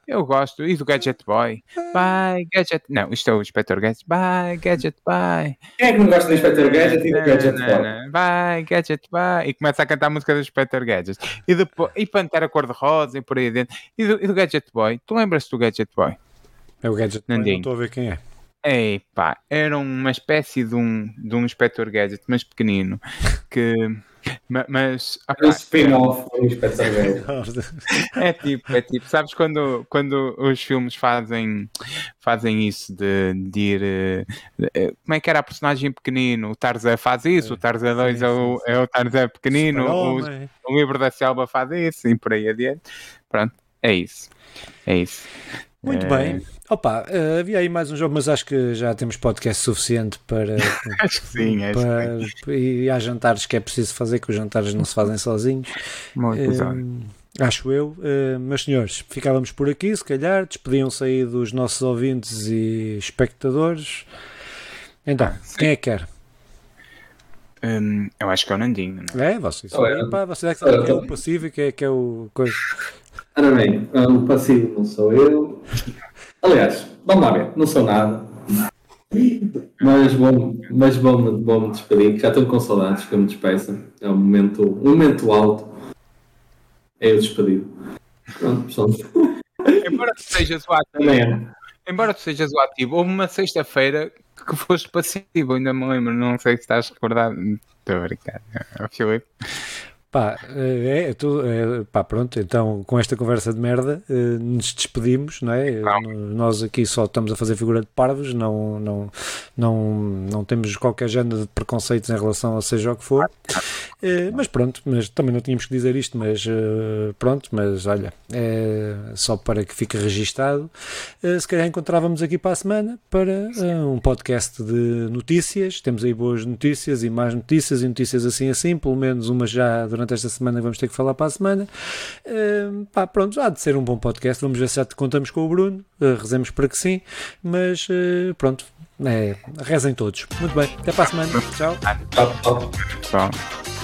Eu gosto. E do Gadget Boy? Bye, Gadget. Não, isto é o Inspector Gadget. Bye, Gadget Boy.
Quem é que não gosta do Inspector Gadget e do Gadget Boy?
Bye, Gadget Boy. E começa a cantar a música do Inspector Gadget. E, depois, e Pantera Cor-de-Rosa e por aí dentro. E do, e do Gadget Boy? Tu lembras-te do Gadget Boy?
É o Gadget Boy, não estou a ver quem é.
Epá, era uma espécie de um, de um Inspector Gadget, mas pequenino, que... Mas.
Opa, um spin-off do Inspector
Gadget. É tipo, é tipo, sabes quando, quando os filmes fazem, fazem isso de, de ir. De, eh, como é que era a personagem pequenino? O Tarzan faz isso, o Tarzan 2 é, o, é o Tarzan pequenino, o, o Livro da Selva faz isso e por aí adiante. Pronto, é isso. É isso.
Muito é... bem. Opa, uh, havia aí mais um jogo, mas acho que já temos podcast suficiente para.
acho que sim,
é para, E há jantares que é preciso fazer, que os jantares não se fazem sozinhos.
Muito
uh, Acho eu. Uh, meus senhores, ficávamos por aqui, se calhar. Despediam-se aí dos nossos ouvintes e espectadores. Então, quem é que quer?
Um, eu acho que é o Nandinho. Não
é? É, vocês, oh, é. Pá, vocês é que, é, é o passivo e que é, que é o. Coisa.
Ora bem, o passivo não sou eu. Aliás, vamos lá ver, não sou nada. Mas vou-me mas vou vou despedir, que já estou com saudades que eu me despeça. É um momento, um momento alto. É eu despedido. Pronto, pessoal.
Embora tu sejas o ativo, embora tu sejas o ativo, houve uma sexta-feira que foste passivo, ainda me lembro, não sei se estás recordado. Estou a brincar, Filipe.
Pá, é, é, tu, é, pá, pronto, então com esta conversa de merda eh, nos despedimos, não é? Não. Nós aqui só estamos a fazer figura de parvos, não, não, não, não temos qualquer género de preconceitos em relação a seja o que for. Eh, mas pronto, mas também não tínhamos que dizer isto, mas pronto, mas olha, é só para que fique registado. Se calhar encontrávamos aqui para a semana para um podcast de notícias. Temos aí boas notícias e mais notícias e notícias assim assim, pelo menos uma já durante esta semana vamos ter que falar para a semana. pá, pronto, há de ser um bom podcast. Vamos ver se já te contamos com o Bruno, rezemos para que sim, mas pronto, é, rezem todos. Muito bem, até para a semana.
Tchau. Tchau.